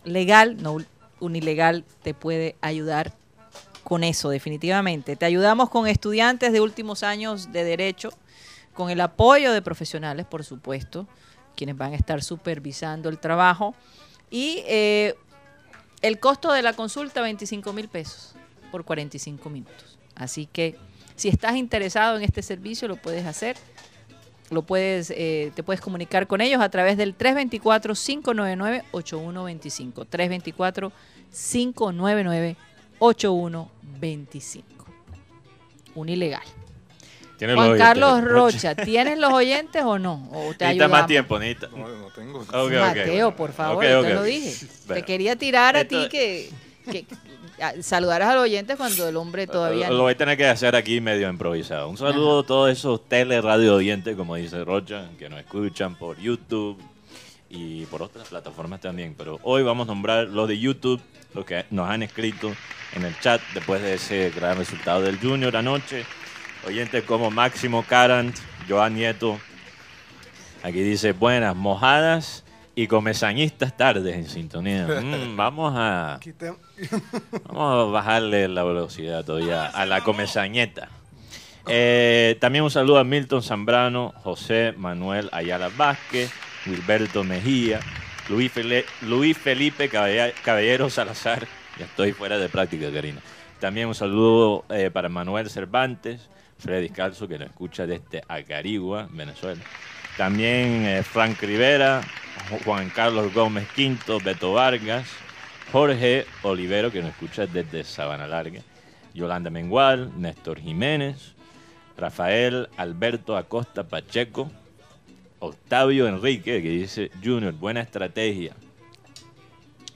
legal, no unilegal te puede ayudar con eso, definitivamente. Te ayudamos con estudiantes de últimos años de derecho, con el apoyo de profesionales, por supuesto, quienes van a estar supervisando el trabajo. Y eh, el costo de la consulta, 25 mil pesos por 45 minutos. Así que si estás interesado en este servicio, lo puedes hacer. Lo puedes, eh, te puedes comunicar con ellos a través del 324-599-8125. 324-599-8125. Un ilegal. Juan oyentes, Carlos Rocha, ¿tienes los oyentes o no? ¿O te Necesita ayudamos? más tiempo, necesita. No, no tengo. Ok, ok, Mateo, bueno. por favor, Ok, yo ok. te lo dije. Bueno. Te quería tirar a Esto- ti que, que a- saludaras al oyente cuando el hombre todavía Lo no. voy a tener que hacer aquí medio improvisado. Un saludo a todos esos tele, radio oyentes, como dice Rocha, que nos escuchan por YouTube y por otras plataformas también. Pero hoy vamos a nombrar los de YouTube, los que nos han escrito en el chat después de ese gran resultado del Junior anoche. Oyentes como Máximo Carant, Joan Nieto. Aquí dice, buenas, mojadas y comezañistas tardes en sintonía. <laughs> Mm, vamos a... <laughs> Vamos a bajarle la velocidad todavía a la comezañeta. Eh, también un saludo a Milton Zambrano, José Manuel Ayala Vázquez, Wilberto Mejía, Luis, Fele- Luis Felipe Caballero Salazar. Ya estoy fuera de práctica, Karina. También un saludo eh, para Manuel Cervantes, Freddy Calzo, que nos escucha desde Acarigua, Venezuela. También eh, Frank Rivera, Juan Carlos Gómez Quinto, Beto Vargas, Jorge Olivero, que nos escucha desde Sabana Larga, Yolanda Mengual, Néstor Jiménez, Rafael Alberto Acosta Pacheco, Octavio Enrique, que dice Junior, buena estrategia.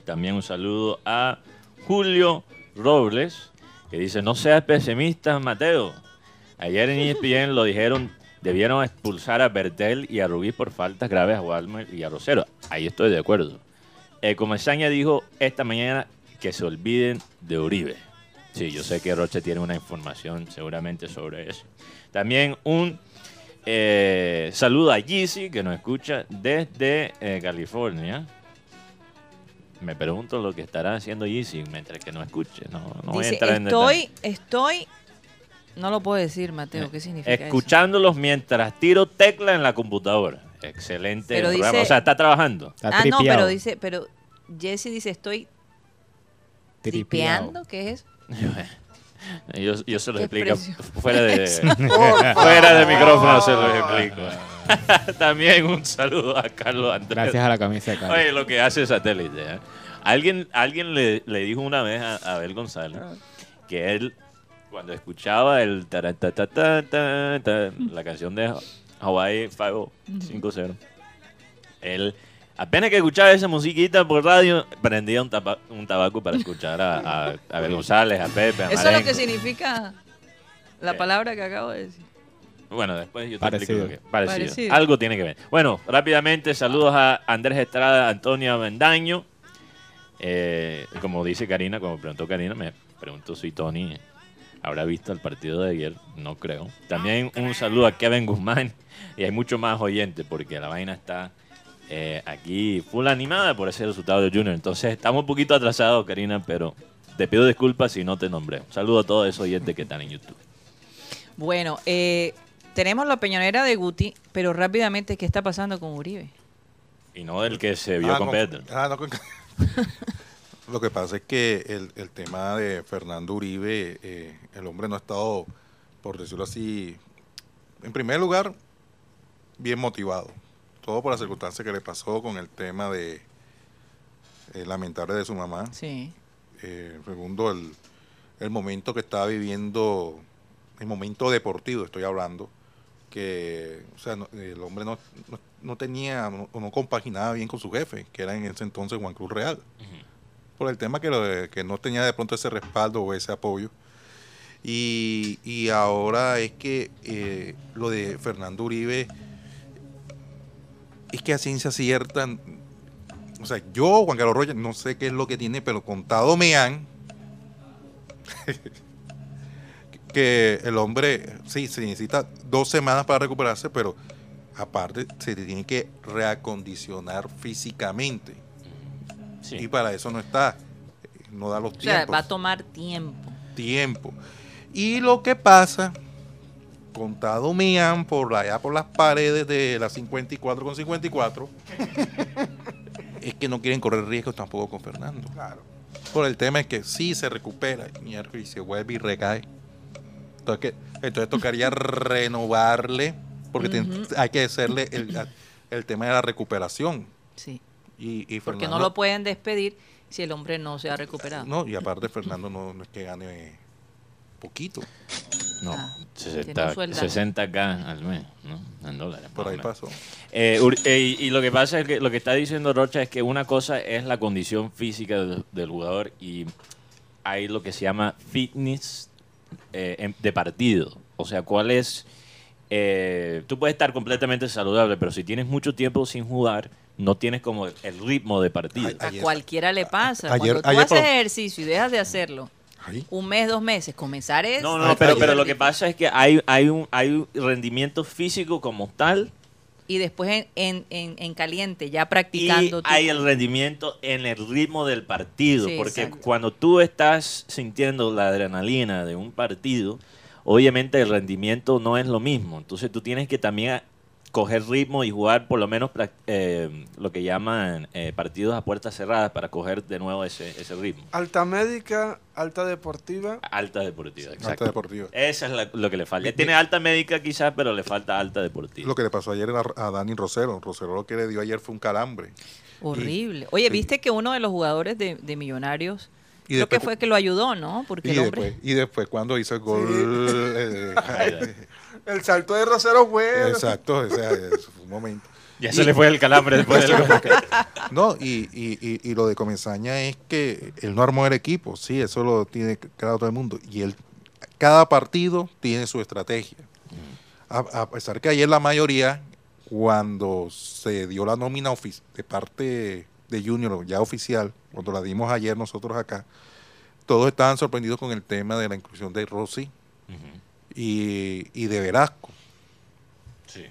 También un saludo a Julio Robles, que dice, no seas pesimista, Mateo. Ayer en ESPN lo dijeron, debieron expulsar a Bertel y a Rubí por faltas graves a Walmer y a Rosero. Ahí estoy de acuerdo. Eh, Comesaña dijo esta mañana que se olviden de Uribe. Sí, yo sé que Roche tiene una información seguramente sobre eso. También un eh, saludo a Yeezy que nos escucha desde eh, California. Me pregunto lo que estará haciendo Yeezy mientras que no escuche. No, no voy a entrar en estoy, estoy, no lo puedo decir, Mateo, ¿qué significa eso? Escuchándolos mientras tiro tecla en la computadora. Excelente Pero programa. dice- O sea, está trabajando. Está ah, no, pero dice, pero Jesse dice, estoy Tripeado. tripeando, ¿qué es? <laughs> Yo, yo se los Qué explico fuera de, <laughs> <laughs> fuera de micrófono, se los explico. También un saludo a Carlos Andrés. Gracias a la camisa de Carlos. Oye, lo que hace satélite. ¿eh? Alguien, alguien le, le dijo una vez a a Abel González que él, cuando escuchaba el la canción de Hawaii 550, él, apenas que escuchaba esa musiquita por radio, prendía un, tapa- un tabaco para escuchar a, a, a Abel González, a Pepe, a Eso es lo que significa la ¿Qué? palabra que acabo de decir. Bueno, después yo te Parecido. que- parecido. Parecido. Algo tiene que ver. Bueno, rápidamente, saludos a Andrés Estrada, Antonio Bendaño. Eh, como dice Karina, como preguntó Karina, me preguntó si Tony habrá visto el partido de ayer. No creo. También un saludo a Kevin Guzmán. Y hay mucho más oyentes porque la vaina está eh, aquí full animada por ese resultado de Junior. Entonces estamos un poquito atrasados, Karina, pero te pido disculpas si no te nombré. Un saludo a todos esos oyentes que están en YouTube. Bueno, eh, tenemos la peñonera de Guti, pero rápidamente, ¿qué está pasando con Uribe? Y no el que se vio Ah, con no, Pedro. ah, no, con- <laughs> Lo que pasa es que el, el tema de Fernando Uribe, eh, el hombre no ha estado, por decirlo así, en primer lugar, bien motivado. Todo por la circunstancia que le pasó con el tema de eh, lamentable de su mamá. Sí. Eh, segundo, el, el momento que estaba viviendo, el momento deportivo, estoy hablando, que o sea, no- el hombre no, no, no tenía no, no compaginaba bien con su jefe, que era en ese entonces Juan Cruz Real, por el tema que, lo que no tenía de pronto ese respaldo o ese apoyo. Y, y ahora es que eh, lo de Fernando Uribe es que a ciencia cierta o sea, yo, Juan Carlos Rocha, no sé qué es lo que tiene, pero contado me han <laughs> que el hombre, sí, se necesita dos semanas para recuperarse, pero aparte se tiene que reacondicionar físicamente. Sí. Y para eso no está, no da los O sea, tiempos. va a tomar tiempo. tiempo. Y lo que pasa, contado me han por allá por las paredes de la 54 con 54, <laughs> es que no quieren correr riesgos tampoco con Fernando. Claro. Por el tema es que sí se recupera y se vuelve y recae. Entonces, que, entonces tocaría <laughs> renovarle, porque hay que hacerle el, el tema de la recuperación. Sí. Y, y Porque no lo pueden despedir si el hombre no se ha recuperado. No, y aparte Fernando no, no es que gane poquito. No, Ah, tiene 60, un sueldazo. 60k al mes, ¿no? En dólares. Por ahí pasó. Eh, eh, y, y lo que pasa es que lo que está diciendo Rocha es que una cosa es la condición física del, del jugador y hay lo que se llama fitness eh, de partido. O sea, cuál es... eh, tú puedes estar completamente saludable, pero si tienes mucho tiempo sin jugar, no tienes como el, ritmo de partido. A Ayer- cualquiera le pasa. ayer- Cuando tú ayer haces ejercicio y dejas de hacerlo un mes, dos meses, comenzar es... No, no, pero, ayer- pero lo que pasa es que hay, hay, un, hay un rendimiento físico como tal Y después en, en, en, en caliente, ya y practicando. hay el rendimiento en el ritmo del partido, Sí, porque exacto. cuando tú estás sintiendo la adrenalina de un partido, obviamente el rendimiento no es lo mismo, entonces tú tienes que también coger ritmo y jugar por lo menos eh, lo que llaman eh, partidos a puertas cerradas para coger de nuevo ese, ese ritmo. Alta médica, alta deportiva. Alta deportiva, Alta exacto. deportiva. Esa es la- lo que le falta. Tiene alta médica quizás, pero le falta alta deportiva. Lo que le pasó ayer a, a Dani Rosero. Rosero lo que le dio ayer fue un calambre. Horrible. Oye, viste que uno de los jugadores de, de Millonarios, Y creo que fue que lo ayudó, ¿no? Porque Y el hombre... después, y después cuando hizo el gol... eh, <laughs> El salto de Rosero fue. exacto, o sea, fue un momento. Ya se le fue el calambre después del. <laughs> No, y, y, y, y lo de Comesaña es que él no armó el equipo, sí, eso lo tiene claro todo el mundo. Y él, cada partido tiene su estrategia. A, a pesar que ayer la mayoría, cuando se dio la nómina de parte de Junior, ya oficial, cuando la dimos ayer nosotros acá, todos estaban sorprendidos con el tema de la inclusión de Rossi y, y de Velasco. Sí.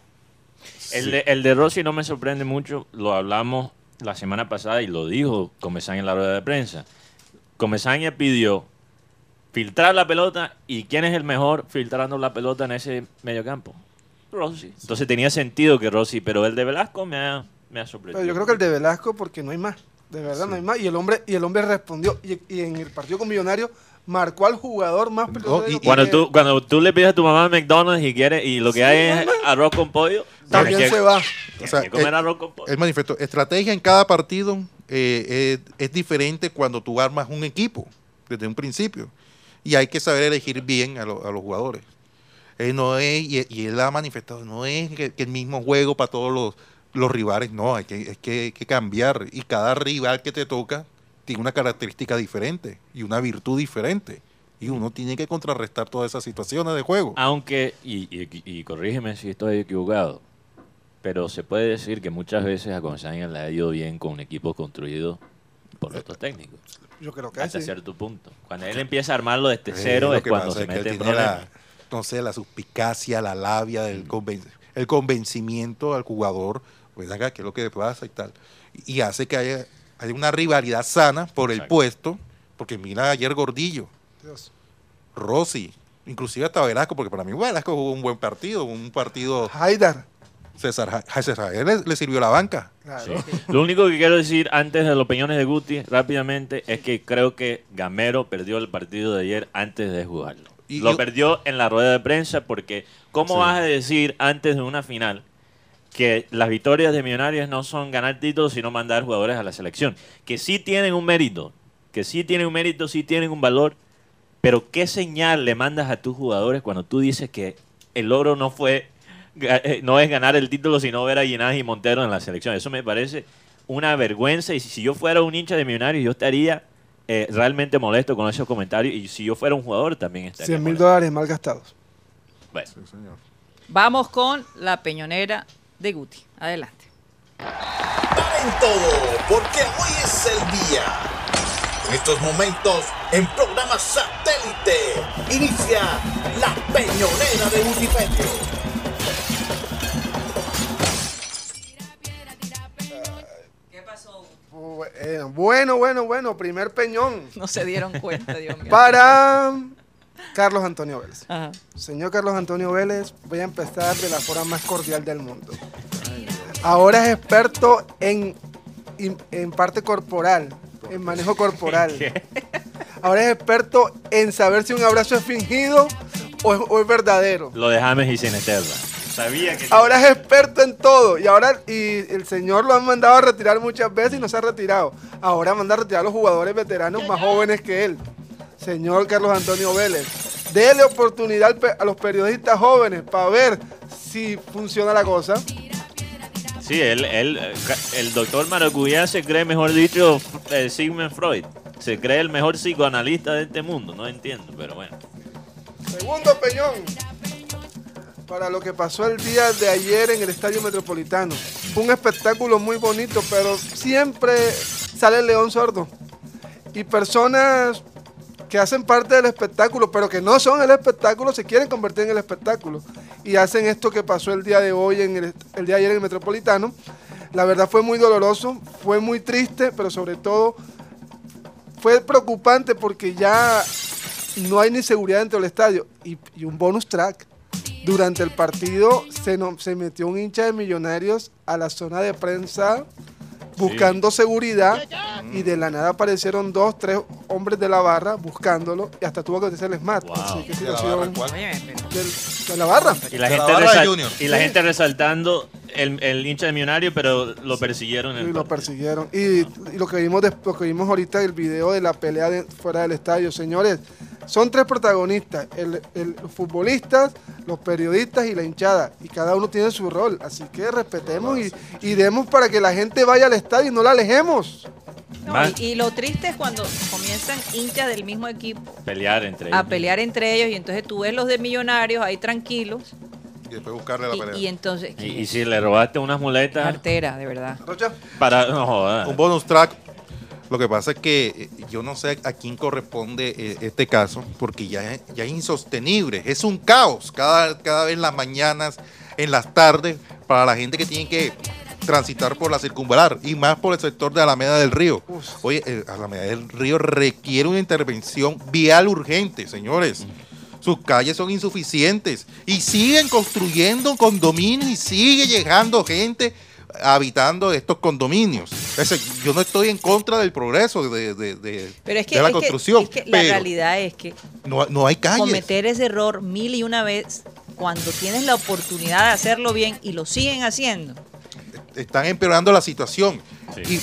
El, de, el de Rossi no me sorprende mucho, lo hablamos la semana pasada y lo dijo Comesaña en la rueda de prensa. Comesaña pidió filtrar la pelota y ¿quién es el mejor filtrando la pelota en ese mediocampo? Rossi. Entonces tenía sentido que Rossi, pero el de Velasco me ha, me ha sorprendido. Pero yo creo que el de Velasco, porque no hay más. De verdad, no hay más. Y el hombre, y el hombre respondió. Y, y en el partido con Millonarios marcó al jugador más y- y- Cuando tú, cuando tú le pides a tu mamá McDonald's y quiere y lo que hay es arroz con pollo, También se que- va. O sea, que comer el- arroz con pollo. El manifiesto, estrategia en cada partido eh, es, es diferente cuando tú armas un equipo desde un principio. Y hay que saber elegir bien a, lo- a los jugadores. Eh, no es, y, y él ha manifestado, no es que, que el mismo juego para todos los, los rivales, no, hay que, es que, hay que cambiar. Y cada rival que te toca tiene una característica diferente y una virtud diferente. Y uno tiene que contrarrestar todas esas situaciones de juego. Aunque, y, y- y corrígeme si estoy equivocado, pero se puede decir que muchas veces a Gonzaga le ha ido bien con un equipo construido por otros técnicos. Yo creo que Hasta sí. cierto punto. Cuando él empieza a armarlo desde Eh, cero es cuando se es mete en problemas. la, no sé, la suspicacia, la labia, Mm. del conven- el convencimiento al jugador, pues acá, qué es lo que pasa y tal. Y hace que haya, haya una rivalidad sana por el Exacto. puesto, porque mira ayer Gordillo, Dios. Rossi, inclusive hasta Velasco, porque para mí Velasco jugó un buen partido, un partido, Haidar. César, Ja- César Javier le, le sirvió la banca. Claro. Sí. Lo único que quiero decir antes de los peñones de Guti rápidamente es que creo que Gamero perdió el partido de ayer antes de jugarlo. Y- Lo y- perdió en la rueda de prensa porque ¿cómo Sí. vas a decir antes de una final que las victorias de Millonarios no son ganar títulos sino mandar jugadores a la selección? Que sí tienen un mérito, que sí tienen un mérito, sí tienen un valor, pero ¿qué señal le mandas a tus jugadores cuando tú dices que el logro no fue eh, no es ganar el título, sino ver a Ginás y Montero en la selección? Eso me parece una vergüenza y si yo fuera un hincha de Millonarios yo estaría eh, realmente molesto con esos comentarios y si yo fuera un jugador también estaría 100 mil dólares mal gastados. Bueno, Vamos con la peñonera de Guti. Adelante. Paren todo, porque hoy es el día. En estos momentos, en programa satélite, inicia la peñonera de Wikipedia. ¿Qué pasó? Eh, Bueno, bueno, bueno, primer peñón No se dieron cuenta, Dios mío. para Carlos Antonio Vélez. Ajá. Señor Carlos Antonio Vélez, voy a empezar de la forma más cordial del mundo. Ahora es experto en, en, en parte corporal, en manejo corporal. <laughs> Ahora es experto en saber si un abrazo es fingido o es, o es verdadero. lo de James y Sinesterra. Sabía que Ahora es experto en todo y ahora y el señor lo han mandado a retirar muchas veces y no se ha retirado. Ahora manda a retirar a los jugadores veteranos más jóvenes que él. Señor Carlos Antonio Vélez, déle oportunidad a los periodistas jóvenes para ver si funciona la cosa. Sí, él, él, el doctor Maracuyá se cree, mejor dicho, eh, Sigmund Freud. Se cree el mejor psicoanalista de este mundo. No entiendo, pero bueno. Segundo peñón. Para lo que pasó el día de ayer en el Estadio Metropolitano. Fue un espectáculo muy bonito, pero siempre sale el león sordo. Y personas que hacen parte del espectáculo, pero que no son el espectáculo, se quieren convertir en el espectáculo. Y hacen esto que pasó el día de hoy, en el, día ayer en el Metropolitano. La verdad fue muy doloroso, fue muy triste, pero sobre todo fue preocupante porque ya no hay ni seguridad dentro del estadio. Y, un bonus track. Durante el partido se, se metió un hincha de millonarios a la zona de prensa buscando seguridad y de la nada aparecieron dos, tres hombres de la barra buscándolo y hasta tuvo que hacer el SMAT. Wow. Así que ¿De la barra cuál? Óyeme, pero- del- de la barra. Y la De la gente, barra de resal- Junior. y la Sí. gente resaltando el, el hincha de Millonario, pero lo persiguieron. En Y el lo persiguieron. Y, y lo que vimos des- lo que vimos ahorita el video de la pelea de- fuera del estadio, señores, son tres protagonistas, el, el- los futbolistas, los periodistas y la hinchada, y cada uno tiene su rol, así que respetemos y, y demos para que la gente vaya al estadio y no la alejemos. No, y, y lo triste es cuando comienzan hinchas del mismo equipo Pelear entre ellos. a pelear entre ellos y entonces tú ves los de millonarios ahí tranquilos Y después buscarle la y, pelea. y entonces Y, y si le robaste unas muletas cartera, de verdad. Rocha, para... No jodas. Un bonus track. Lo que pasa es que eh, yo no sé a quién corresponde eh, este caso, porque ya, es- ya es insostenible. Es un caos cada, cada vez en las mañanas, en las tardes, para la gente que tiene que transitar por la circunvalar y más por el sector de Alameda del Río. Oye, eh, Alameda del Río requiere una intervención vial urgente, señores. Sus calles son insuficientes y siguen construyendo condominios y sigue llegando gente habitando estos condominios. Es yo no estoy en contra del progreso de, de- de- Pero es que, de la es que- construcción, es que la realidad es que no, no hay calles. cometer ese error mil y una vez cuando tienes la oportunidad de hacerlo bien y lo siguen haciendo. Están empeorando la situación. Sí.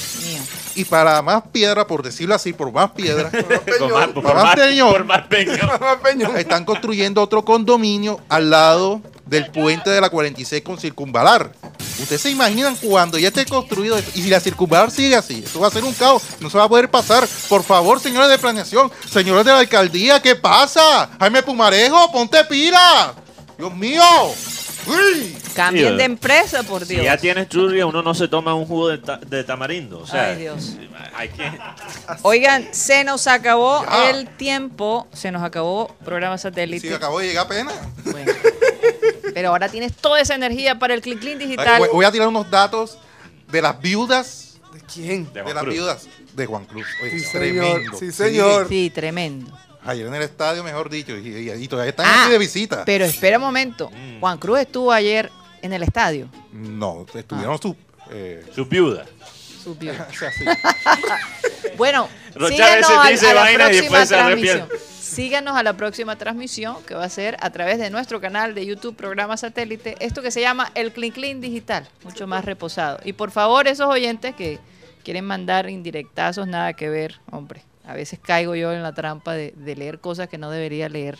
Y, y para más piedra, por decirlo así, por más piedra, <laughs> Por más, por más- Peñón. por más peñón. están construyendo otro condominio al lado del puente de la 46 con circunvalar. Ustedes se imaginan cuando ya esté construido y si la circunvalar sigue así, esto va a ser un caos, no se va a poder pasar. Por favor, señores de planeación, señores de la alcaldía, ¿qué pasa? Jaime Pumarejo, ponte pila. Dios mío. Cambien de empresa, por Si Dios. ya tienes churria, uno no se toma un jugo de, ta- de tamarindo. O sea, Ay, Dios. hay que... <laughs> Oigan, se nos acabó Ya. el tiempo, se nos acabó programa satélite. Sí, acabo de llegar apenas. Bueno. Pero ahora tienes toda esa energía para el Click Clean Digital. Voy, a tirar unos datos de las viudas, ¿De quién? De las Cruz. viudas de Juan Cruz. Oye, Sí, señor. tremendo. Sí, señor. Sí, tremendo. Ayer en el estadio, mejor dicho, y, y- y todavía están Ah, aquí de visita. Pero espera un momento. Mm. Juan Cruz estuvo ayer en el estadio. No, estuvieron Ah. su... Eh, Su viuda. Subió. o <laughs> sea, sí. <laughs> Bueno, a síganos al- dice a la próxima después se transmisión. Síganos a la próxima transmisión que va a ser a través de nuestro canal de YouTube, programa satélite, esto que se llama el Clean Clean Digital, mucho más reposado. Y por favor, esos oyentes que quieren mandar indirectazos, nada que ver, hombre. A veces caigo yo en la trampa de, leer cosas que no debería leer.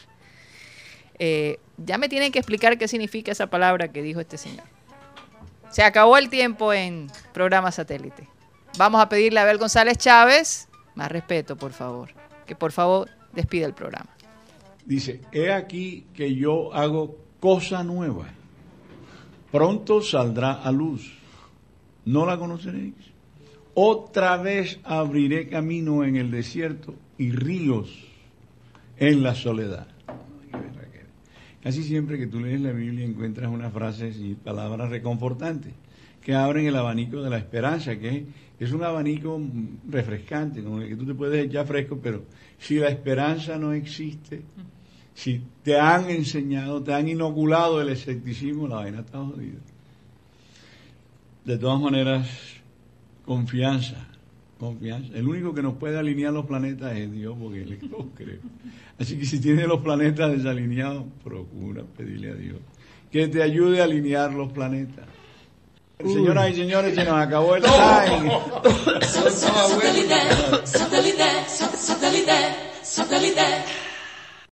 Eh, ya me tienen que explicar qué significa esa palabra que dijo este señor. Se acabó el tiempo en programa satélite. Vamos a pedirle a Abel González Chávez más respeto, por favor. Que por favor despida el programa. Dice, he aquí que yo hago cosa nueva. Pronto saldrá a luz. ¿No la conoceréis? Otra vez abriré camino en el desierto y ríos en la soledad. Casi siempre que tú lees la Biblia encuentras unas frases y palabras reconfortantes que abren el abanico de la esperanza, que es, un abanico refrescante, con el que tú te puedes echar fresco, pero si la esperanza no existe, si te han enseñado, te han inoculado el escepticismo, la vaina está jodida. De todas maneras, confianza, confianza. El único que nos puede alinear los planetas es Dios, porque Él lo cree. Así que si tienes los planetas desalineados, procura pedirle a Dios que te ayude a alinear los planetas. Señoras y señores, se nos acabó el time.